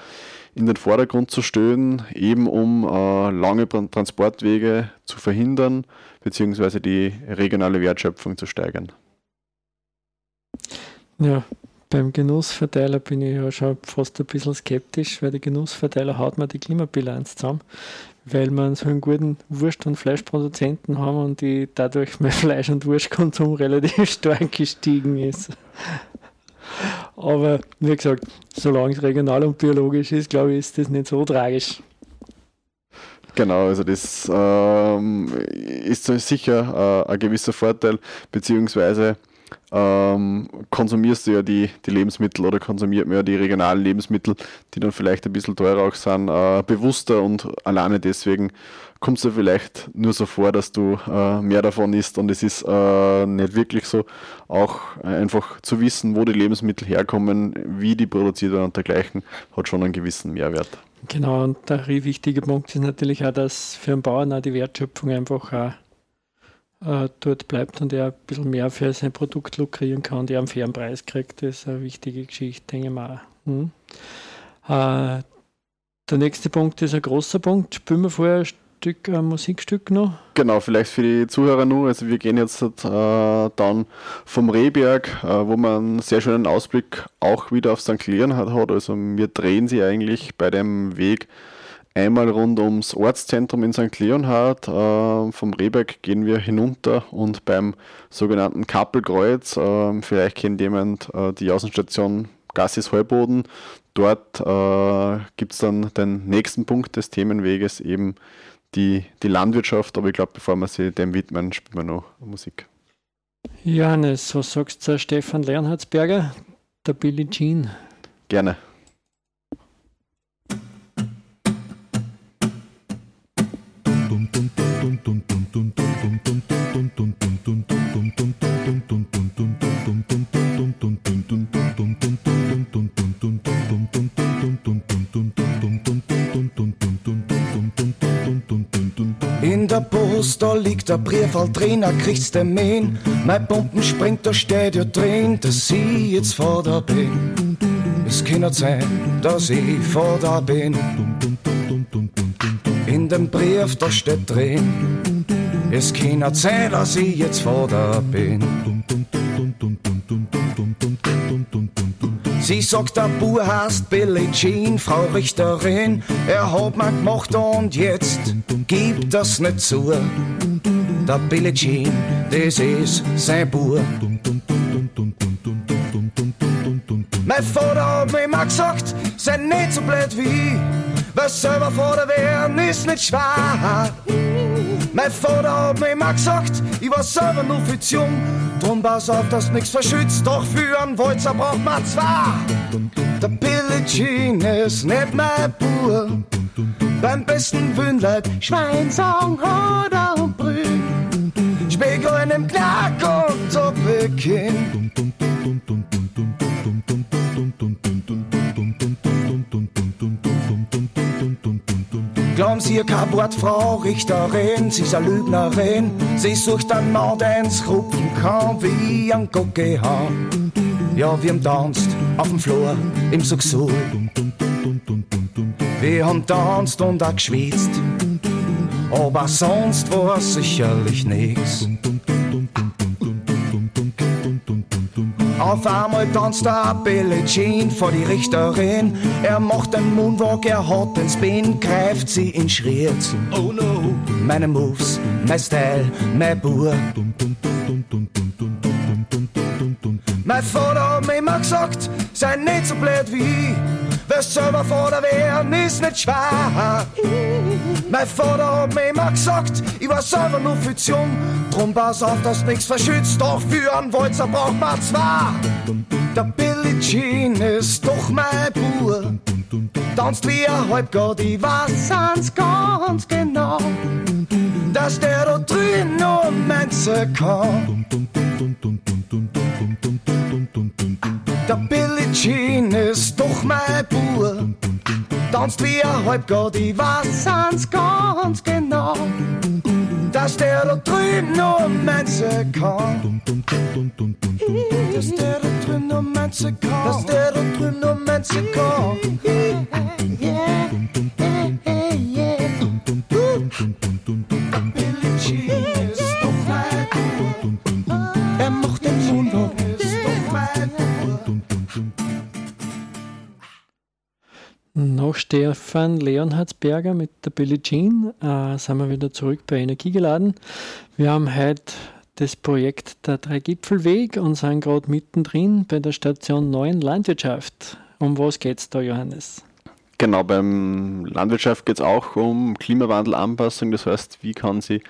in den Vordergrund zu stellen, eben um äh, lange Transportwege zu verhindern, beziehungsweise die regionale Wertschöpfung zu steigern. Ja, beim Genussverteiler bin ich ja schon fast ein bisschen skeptisch, weil der Genussverteiler haut mir die Klimabilanz zusammen, weil man so einen guten Wurst- und Fleischproduzenten haben und die dadurch mein Fleisch- und Wurstkonsum relativ stark gestiegen ist. Aber wie gesagt, solange es regional und biologisch ist, glaube ich, ist das nicht so tragisch. Genau, also das ähm, ist sicher äh, ein gewisser Vorteil, beziehungsweise ähm, konsumierst du ja die, die Lebensmittel oder konsumiert man ja die regionalen Lebensmittel, die dann vielleicht ein bisschen teurer auch sind, äh, bewusster und alleine deswegen kommt es dir vielleicht nur so vor, dass du äh, mehr davon isst und es ist äh, nicht wirklich so. Auch einfach zu wissen, wo die Lebensmittel herkommen, wie die produziert werden und dergleichen, hat schon einen gewissen Mehrwert. Genau, und der wichtige Punkt ist natürlich auch, dass für den Bauern auch die Wertschöpfung einfach auch äh, dort bleibt und er ein bisschen mehr für sein Produkt lukrieren kann und er einen fairen Preis kriegt. Das ist eine wichtige Geschichte, denke ich mal. Hm. Äh, der nächste Punkt ist ein großer Punkt. Spielen wir vorher ein Stück, ein Musikstück noch? Genau, vielleicht für die Zuhörer nur. Also wir gehen jetzt äh, dann vom Rehberg, äh, wo man einen sehr schönen Ausblick auch wieder auf St. Leon hat. Also wir drehen sie eigentlich bei dem Weg einmal rund ums Ortszentrum in St. Leonhard. Äh, vom Rehberg gehen wir hinunter und beim sogenannten Kappelkreuz, äh, vielleicht kennt jemand äh, die Außenstation Gassis Heuboden. Dort äh, gibt es dann den nächsten Punkt des Themenweges, eben die, die Landwirtschaft. Aber ich glaube, bevor wir sie dem widmen, spielen wir noch Musik. Johannes, was sagst du Stefan Leonhardsberger, der Billie Jean? Gerne. Post, da liegt der Briefall Trainer kriegst du Mähen. Mein Pumpen springt, da steht ja drin, dass ich jetzt vor da bin. Es kann nicht sein, dass ich vor da bin. In dem Brief, da steht drin, es kann nicht sein, dass ich jetzt vor da bin. Sie sagt, der Bub heißt Billie Jean, Frau Richterin. Er hat mir gemacht und jetzt gibt das nicht zu. Der Billie Jean, das ist sein Bub. Mein Vater hat mir immer gesagt, sei nicht so blöd wie ich, weil selber Vater werden ist nicht schwer. Mein Vater hat mir immer gesagt, ich war selber nur viel zu jung. Drum pass auf, dass nix verschützt, doch für einen Walzer braucht man zwei. Der Jean ist nicht mein Bur. Beim besten Wündleib Schweinsong oder Brühl. Spiegel in dem Knack und Doppelkinn. Glauben Sie, kein Wort, Frau Richterin, sie ist eine Lügnerin. Sie sucht einen Mann, der ins Rupfen wie ein Guckehahn. Ja, wir haben tanzt auf dem Flur im Suxul. Wir haben tanzt und auch geschwitzt, aber sonst war sicherlich nix. Auf einmal tanzt der Billie Jean vor die Richterin. Er macht den Moonwalk, er hat den Spin, greift sie in Schritt. Oh no, meine Moves, mein Style, mein Bur. Mein Vater hat mir immer gesagt, sei nicht so blöd wie ich. Wer selber Vater werden ist nicht schwer. Mein Vater hat mir immer gesagt, ich war selber nur viel zu jung. Drum pass auf, dass nix verschützt, doch für einen Walzer braucht man zwei. Der Billie Jean ist doch mein Bur. Tanzt wie ein Halbgott, ich weiß ganz, ganz genau, dass der da drüben nur Menze kann. Der Billie Jean ist Bur. Tanzt wie ein Halbgott, ich weiß ganz, ganz genau, dass der da drüben nur Menze kann. Dass der da drüben nur Menze kann. Dass der da drüben nur Menze kann. Nach Stefan Leonhardsberger mit der Billie Jean äh, sind wir wieder zurück bei Energie geladen. Wir haben heute das Projekt der Drei-Gipfelweg und sind gerade mittendrin bei der Station Neuen Landwirtschaft. Um was geht es da, Johannes? Genau, beim Landwirtschaft geht es auch um Klimawandelanpassung. Das heißt, wie kann sie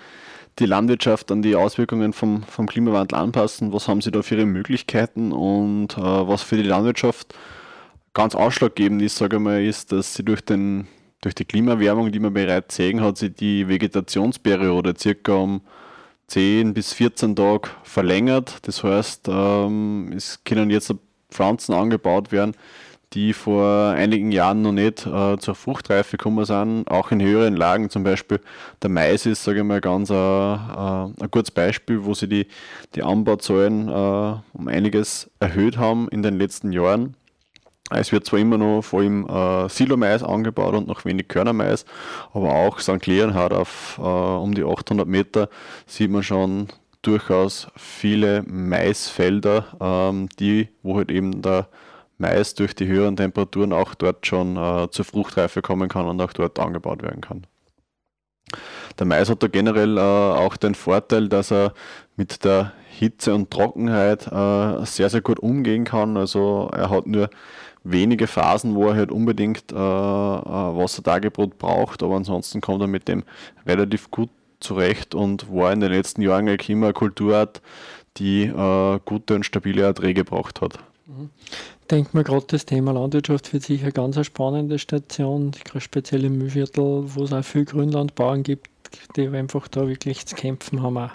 die Landwirtschaft an die Auswirkungen vom, vom Klimawandel anpassen? Was haben sie da für ihre Möglichkeiten und äh, was für die Landwirtschaft ganz ausschlaggebend ist, sage ich mal, ist, dass sie durch, den, durch die Klimaerwärmung, die man bereits sehen, hat sie die Vegetationsperiode circa um 10 bis 14 Tage verlängert. Das heißt, ähm, es können jetzt Pflanzen angebaut werden, die vor einigen Jahren noch nicht äh, zur Fruchtreife gekommen sind, auch in höheren Lagen. Zum Beispiel der Mais ist, sage ich mal, ganz äh, äh, ein gutes Beispiel, wo sie die, die Anbauzahlen äh, um einiges erhöht haben in den letzten Jahren. Es wird zwar immer noch vor allem äh, Silomais angebaut und noch wenig Körnermais, aber auch St. Leon hat auf äh, um die 800 Meter sieht man schon durchaus viele Maisfelder, ähm, die, wo halt eben der Mais durch die höheren Temperaturen auch dort schon äh, zur Fruchtreife kommen kann und auch dort angebaut werden kann. Der Mais hat da generell äh, auch den Vorteil, dass er mit der Hitze und Trockenheit äh, sehr, sehr gut umgehen kann. Also er hat nur wenige Phasen, wo er halt unbedingt äh, äh, Wassertagebrot braucht, aber ansonsten kommt er mit dem relativ gut zurecht und war in den letzten Jahren eigentlich immer eine Kulturart, die äh, gute und stabile Erträge gebracht hat. Denkt mir gerade, das Thema Landwirtschaft wird sicher ganz eine spannende Station, speziell im Mühlviertel, wo es auch viel Grünlandbauern gibt, die einfach da wirklich zu kämpfen haben. Auch.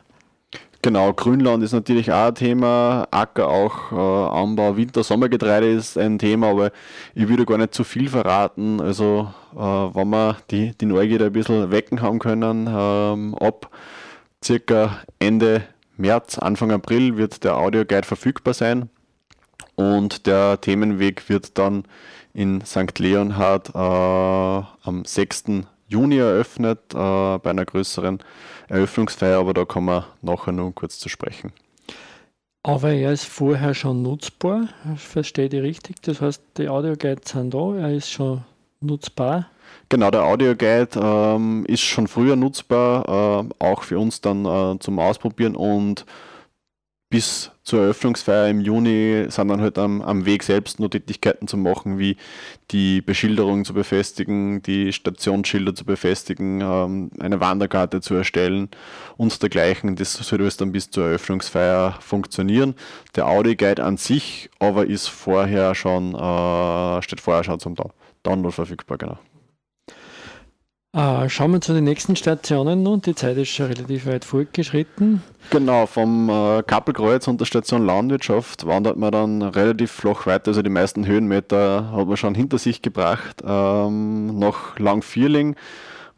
Genau, Grünland ist natürlich auch ein Thema, Acker auch, äh, Anbau, Winter, Sommergetreide ist ein Thema, aber ich würde gar nicht zu viel verraten. Also, äh, wenn wir die, die Neugierde ein bisschen wecken haben können, ähm, ab circa Ende März, Anfang April wird der Audioguide verfügbar sein und der Themenweg wird dann in St. Leonhard äh, am 6. Juni eröffnet, äh, bei einer größeren Eröffnungsfeier, aber da kommen wir nachher noch kurz zu sprechen. Aber er ist vorher schon nutzbar, verstehe ich richtig. Das heißt, die Audioguides sind da, er ist schon nutzbar. Genau, der Audioguide ähm, ist schon früher nutzbar, äh, auch für uns dann äh, zum Ausprobieren und bis zur Eröffnungsfeier im Juni sind dann halt am, am Weg selbst nur Tätigkeiten zu machen, wie die Beschilderung zu befestigen, die Stationsschilder zu befestigen, ähm, eine Wanderkarte zu erstellen und dergleichen. Das soll alles dann bis zur Eröffnungsfeier funktionieren. Der Audi-Guide an sich aber ist vorher schon, äh, steht vorher schon zum Download verfügbar, genau. Äh, schauen wir zu den nächsten Stationen nun. Die Zeit ist schon relativ weit fortgeschritten. Genau, vom äh, Kappelkreuz und der Station Landwirtschaft wandert man dann relativ flach weiter. Also die meisten Höhenmeter hat man schon hinter sich gebracht. Ähm, nach Langvierling,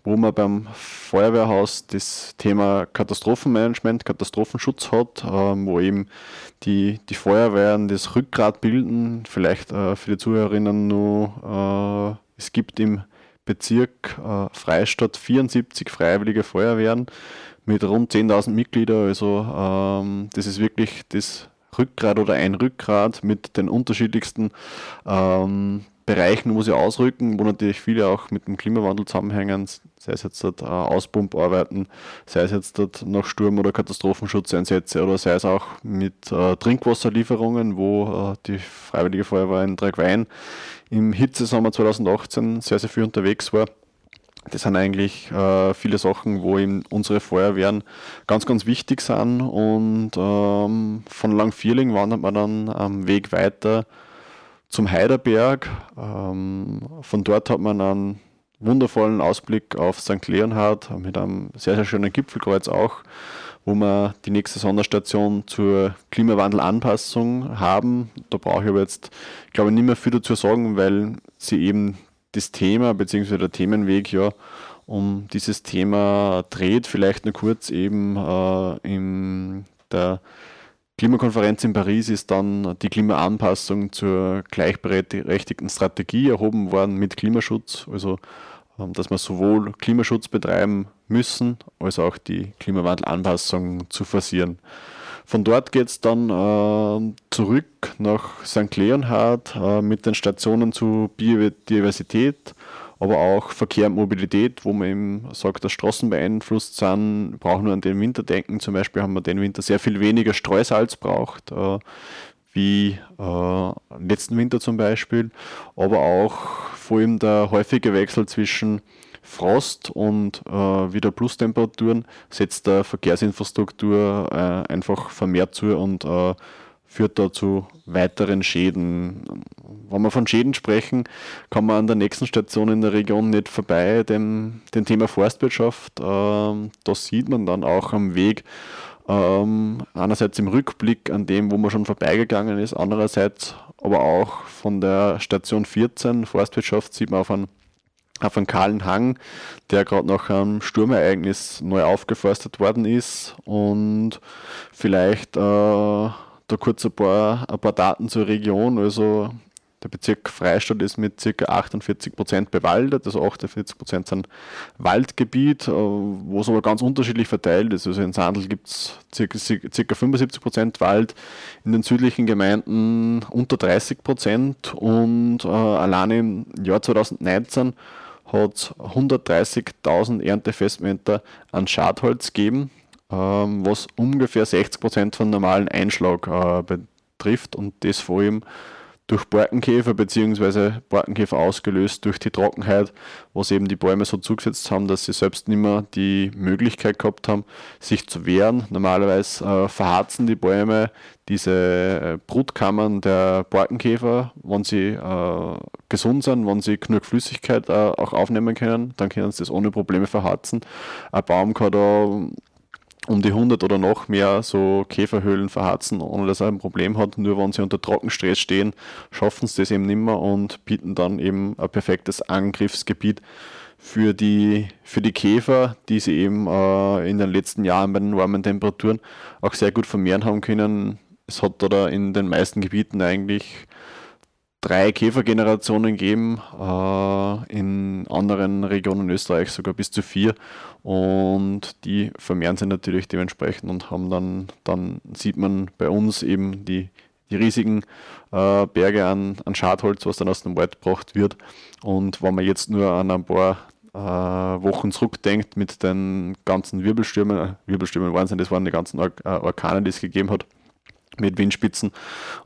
wo man beim Feuerwehrhaus das Thema Katastrophenmanagement, Katastrophenschutz hat, ähm, wo eben die, die Feuerwehren das Rückgrat bilden. Vielleicht äh, für die Zuhörerinnen nur, äh, es gibt im Bezirk äh, Freistadt 74 freiwillige Feuerwehren mit rund 10.000 Mitgliedern. Also ähm, das ist wirklich das Rückgrat oder ein Rückgrat mit den unterschiedlichsten ähm, Bereichen, wo sie ausrücken, wo natürlich viele auch mit dem Klimawandel zusammenhängen, sei es jetzt dort, äh, Auspumparbeiten, sei es jetzt dort noch Sturm- oder Katastrophenschutzeinsätze oder sei es auch mit äh, Trinkwasserlieferungen, wo äh, die Freiwillige Feuerwehr in Dragwein im Hitzesommer 2018 sehr, sehr viel unterwegs war. Das sind eigentlich äh, viele Sachen, wo eben unsere Feuerwehren ganz, ganz wichtig sind. Und ähm, von Langvierling wandert man dann am Weg weiter zum Heiderberg. Ähm, von dort hat man einen wundervollen Ausblick auf St. Leonhard mit einem sehr, sehr schönen Gipfelkreuz auch wo wir die nächste Sonderstation zur Klimawandelanpassung haben. Da brauche ich aber jetzt, glaube ich, nicht mehr viel dazu sagen, weil sie eben das Thema bzw. der Themenweg ja um dieses Thema dreht. Vielleicht nur kurz eben äh, in der Klimakonferenz in Paris ist dann die Klimaanpassung zur gleichberechtigten Strategie erhoben worden mit Klimaschutz. Also ähm, dass wir sowohl Klimaschutz betreiben müssen, als auch die Klimawandelanpassung zu forcieren. Von dort geht es dann äh, zurück nach St. Leonhard äh, mit den Stationen zu Biodiversität, aber auch Verkehr und Mobilität, wo man eben sagt, dass Straßen beeinflusst sind, brauchen wir an den Winter denken. Zum Beispiel haben wir den Winter sehr viel weniger Streusalz braucht. Äh, wie äh, letzten Winter zum Beispiel, aber auch vor allem der häufige Wechsel zwischen Frost und äh, wieder Plustemperaturen setzt der Verkehrsinfrastruktur äh, einfach vermehrt zu und äh, führt da zu weiteren Schäden. Wenn wir von Schäden sprechen, kann man an der nächsten Station in der Region nicht vorbei, dem, dem Thema Forstwirtschaft. Ähm, da sieht man dann auch am Weg ähm, einerseits im Rückblick an dem, wo man schon vorbeigegangen ist, andererseits aber auch von der Station 14 Forstwirtschaft sieht man auf einen, auf einen kahlen Hang, der gerade nach einem Sturmereignis neu aufgeforstet worden ist und vielleicht äh, da kurz ein paar, ein paar Daten zur Region. Also der Bezirk Freistadt ist mit ca. 48 Prozent bewaldet, also 48 Prozent sind Waldgebiet, äh, wo es aber ganz unterschiedlich verteilt ist. Also in Sandl gibt es ca. 75 Prozent Wald, in den südlichen Gemeinden unter 30 Prozent und äh, allein im Jahr 2019 hat es 130.000 Erntefestmeter an Schadholz gegeben, ähm, was ungefähr 60 Prozent von normalen Einschlag äh, betrifft und das vor allem durch Borkenkäfer bzw. Borkenkäfer ausgelöst durch die Trockenheit, was eben die Bäume so zugesetzt haben, dass sie selbst nicht mehr die Möglichkeit gehabt haben, sich zu wehren. Normalerweise äh, verharzen die Bäume diese äh, Brutkammern der Borkenkäfer, wenn sie äh, gesund sind, wenn sie genug Flüssigkeit äh, auch aufnehmen können, dann können sie das ohne Probleme verharzen. Ein Baum kann da um die 100 oder noch mehr so Käferhöhlen verharzen, ohne dass er ein Problem hat. Nur wenn sie unter Trockenstress stehen, schaffen sie das eben nicht mehr und bieten dann eben ein perfektes Angriffsgebiet für die, für die Käfer, die sie eben äh, in den letzten Jahren bei den warmen Temperaturen auch sehr gut vermehren haben können. Es hat da in den meisten Gebieten eigentlich drei Käfergenerationen gegeben, äh, in anderen Regionen Österreichs sogar bis zu vier. Und die vermehren sich natürlich dementsprechend und haben dann, dann sieht man bei uns eben die, die riesigen äh, Berge an, an Schadholz, was dann aus dem Wald gebracht wird. Und wenn man jetzt nur an ein paar äh, Wochen zurückdenkt mit den ganzen Wirbelstürmen, äh, Wirbelstürmen waren es das waren die ganzen Or äh, Orkane, die es gegeben hat, mit Windspitzen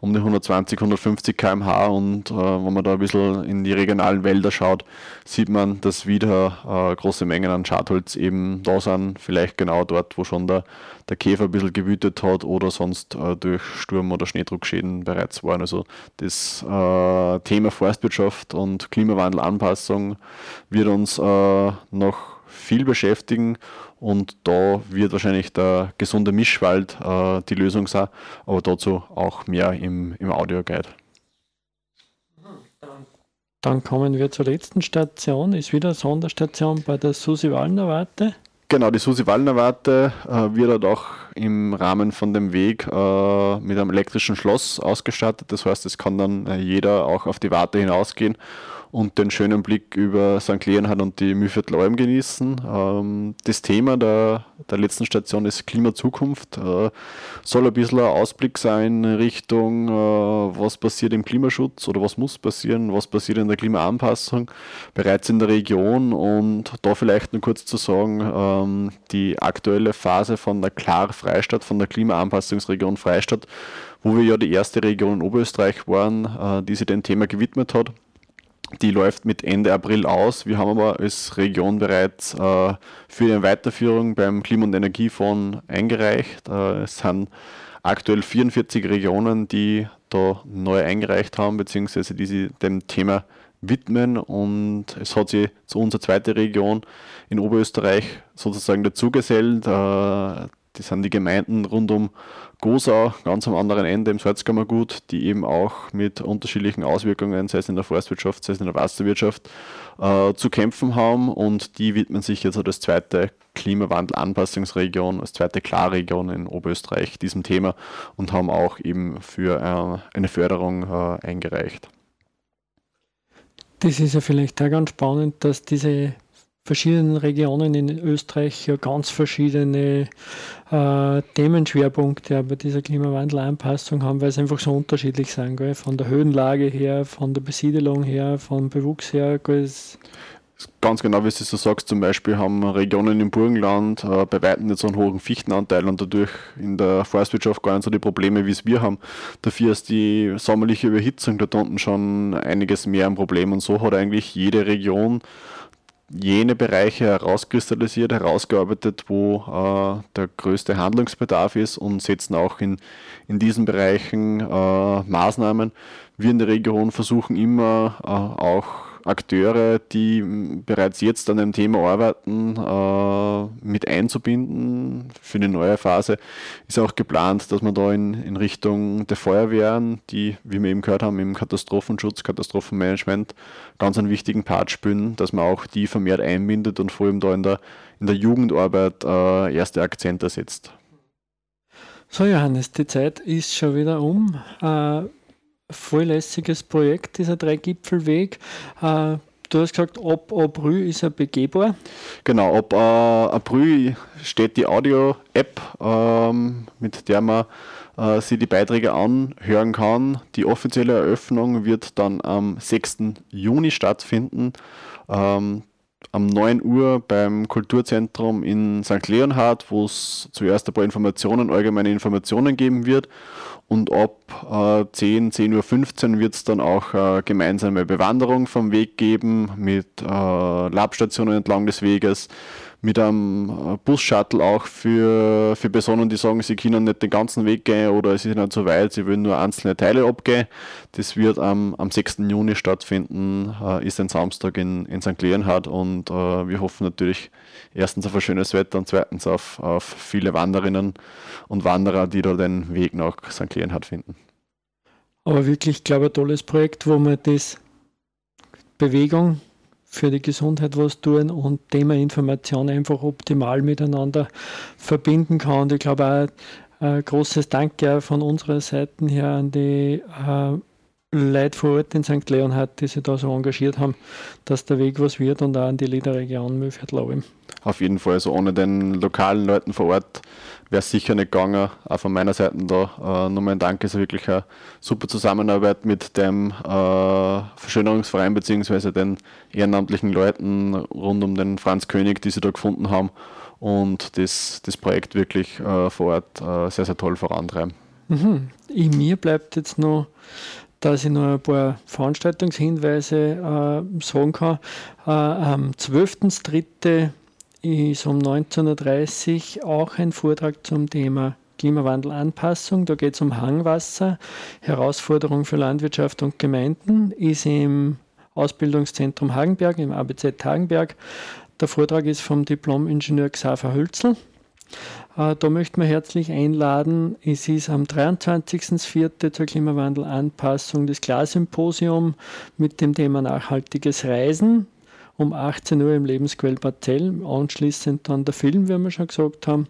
um die 120, 150 km/h und äh, wenn man da ein bisschen in die regionalen Wälder schaut, sieht man, dass wieder äh, große Mengen an Schadholz eben da sind, vielleicht genau dort, wo schon der, der Käfer ein bisschen gewütet hat oder sonst äh, durch Sturm- oder Schneedruckschäden bereits waren. Also das äh, Thema Forstwirtschaft und Klimawandelanpassung wird uns äh, noch viel beschäftigen und da wird wahrscheinlich der gesunde Mischwald äh, die Lösung sein, aber dazu auch mehr im, im Audioguide. Dann kommen wir zur letzten Station, ist wieder eine Sonderstation bei der Susi Wallner Warte. Genau, die Susi Wallner Warte äh, wird halt auch im Rahmen von dem Weg äh, mit einem elektrischen Schloss ausgestattet. Das heißt, es kann dann äh, jeder auch auf die Warte hinausgehen und den schönen Blick über St. Leonhard und die Mühlviertel Alm genießen. Ähm, das Thema der, der letzten Station ist Klimazukunft. Äh, soll ein bisschen ein Ausblick sein Richtung, äh, was passiert im Klimaschutz oder was muss passieren, was passiert in der Klimaanpassung bereits in der Region und da vielleicht nur kurz zu sagen, ähm, die aktuelle Phase von der Klar Freistadt, von der Klimaanpassungsregion Freistadt, wo wir ja die erste Region in Oberösterreich waren, äh, die sich dem Thema gewidmet hat die läuft mit Ende April aus. Wir haben aber als Region bereits äh, für die Weiterführung beim Klima- und Energiefonds eingereicht. Äh, es sind aktuell 44 Regionen, die da neu eingereicht haben, beziehungsweise die sich dem Thema widmen. Und es hat sich zu unserer zweiten Region in Oberösterreich sozusagen dazugesellt. Äh, das sind die Gemeinden rund um Gosau, ganz am anderen Ende im Salzkammergut, die eben auch mit unterschiedlichen Auswirkungen, sei es in der Forstwirtschaft, sei es in der Wasserwirtschaft, äh, zu kämpfen haben und die widmen sich jetzt als zweite Klimawandel-Anpassungsregion, als zweite Klarregion in Oberösterreich diesem Thema und haben auch eben für äh, eine Förderung äh, eingereicht. Das ist ja vielleicht auch ganz spannend, dass diese verschiedenen Regionen in Österreich ganz verschiedene äh, Themenschwerpunkte bei dieser Klimawandelanpassung haben, weil sie einfach so unterschiedlich sind. Gell? Von der Höhenlage her, von der Besiedelung her, vom Bewuchs her. Gell? Ganz genau, wie du so sagst, zum Beispiel haben Regionen im Burgenland äh, bei weitem nicht so einen hohen Fichtenanteil und dadurch in der Forstwirtschaft gar nicht so die Probleme, wie es wir haben. Dafür ist die sommerliche Überhitzung dort unten schon einiges mehr ein Problem und so hat eigentlich jede Region jene Bereiche herauskristallisiert, herausgearbeitet, wo äh, der größte Handlungsbedarf ist und setzen auch in, in diesen Bereichen äh, Maßnahmen. Wir in der Region versuchen immer äh, auch Akteure, die bereits jetzt an einem Thema arbeiten, äh, mit einzubinden für eine neue Phase. Ist auch geplant, dass man da in, in Richtung der Feuerwehren, die, wie wir eben gehört haben, im Katastrophenschutz, Katastrophenmanagement ganz einen wichtigen Part spielen, dass man auch die vermehrt einbindet und vor allem da in der, in der Jugendarbeit äh, erste Akzente setzt. So, Johannes, die Zeit ist schon wieder um. Äh, volllässiges Projekt, dieser Dreigipfelweg. Äh, du hast gesagt, ab April ist er begehbar. Genau, ab äh, April steht die Audio-App, ähm, mit der man äh, sich die Beiträge anhören kann. Die offizielle Eröffnung wird dann am 6. Juni stattfinden. Ähm, am 9 Uhr beim Kulturzentrum in St. Leonhard, wo es zuerst ein paar Informationen, allgemeine Informationen geben wird und ab äh, 10, 10.15 Uhr wird es dann auch äh, gemeinsame Bewanderung vom Weg geben mit äh, Labstationen entlang des Weges, mit einem äh, Bus-Shuttle auch für, für Personen, die sagen, sie können nicht den ganzen Weg gehen oder es ist nicht so weit, sie wollen nur einzelne Teile abgehen. Das wird am, am 6. Juni stattfinden, äh, ist ein Samstag in, in St. Leonhard und äh, wir hoffen natürlich erstens auf ein schönes Wetter und zweitens auf, auf viele Wanderinnen und Wanderer, die da den Weg nach St. Leonhard finden. Aber wirklich, glaube ich, ein tolles Projekt, wo man das Bewegung für die Gesundheit was tun und Thema Information einfach optimal miteinander verbinden kann. Und ich glaube auch ein großes Danke von unserer Seite her an die äh, Leute vor Ort in St. Leonhard, die sich da so engagiert haben, dass der Weg was wird und auch an die Liederregion Mühlviertel Auf jeden Fall, also ohne den lokalen Leuten vor Ort wäre sicher nicht gegangen. Auch von meiner Seite da äh, nochmal ein Dank. Es ist wirklich eine super Zusammenarbeit mit dem äh, Verschönerungsverein bzw. den ehrenamtlichen Leuten rund um den Franz König, die sie da gefunden haben und das, das Projekt wirklich äh, vor Ort äh, sehr, sehr toll vorantreiben. Mhm. In mir bleibt jetzt noch dass ich noch ein paar Veranstaltungshinweise äh, sagen kann. Äh, am 12.3 ist um 19.30 Uhr auch ein Vortrag zum Thema Klimawandelanpassung. Da geht es um Hangwasser, Herausforderung für Landwirtschaft und Gemeinden, ist im Ausbildungszentrum Hagenberg, im ABZ Hagenberg. Der Vortrag ist vom Diplom-Ingenieur Xaver Hölzel. Äh, da möchten wir herzlich einladen. Es ist am 23.04. zur Klimawandelanpassung das Glassymposium mit dem Thema nachhaltiges Reisen um 18 Uhr im Lebensquell Parzell, anschließend dann der Film, wie wir schon gesagt haben.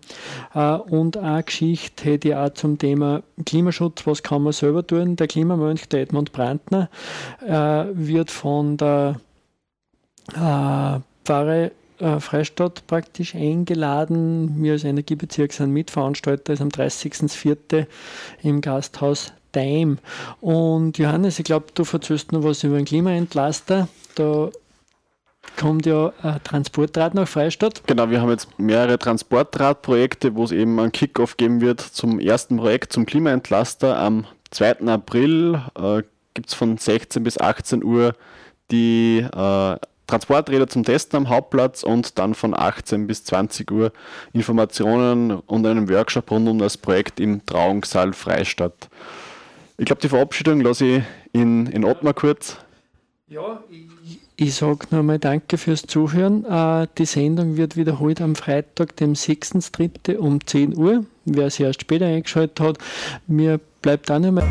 Äh, und eine Geschichte hätte ich auch zum Thema Klimaschutz, was kann man selber tun. Der Klimamönch, der Edmund Brandner, äh, wird von der äh, Pfarre Freistadt praktisch eingeladen. Wir als Energiebezirk sind Mitveranstalter, ist am 30.04. im Gasthaus Daim. Und Johannes, ich glaube, du erzählst noch was über den Klimaentlaster. Da kommt ja ein Transportrad nach Freistadt. Genau, wir haben jetzt mehrere Transportradprojekte, wo es eben einen Kickoff geben wird zum ersten Projekt, zum Klimaentlaster. Am 2. April äh, gibt es von 16 bis 18 Uhr die äh, Transporträder zum Testen am Hauptplatz und dann von 18 bis 20 Uhr Informationen und einen Workshop rund um das Projekt im Trauungssaal Freistadt. Ich glaube, die Verabschiedung lasse ich in, in Ottmar kurz. Ja, ich, ich sage nur mal Danke fürs Zuhören. Äh, die Sendung wird wiederholt am Freitag, dem 6.3. um 10 Uhr. Wer sie erst später eingeschaltet hat, mir bleibt auch nicht mehr.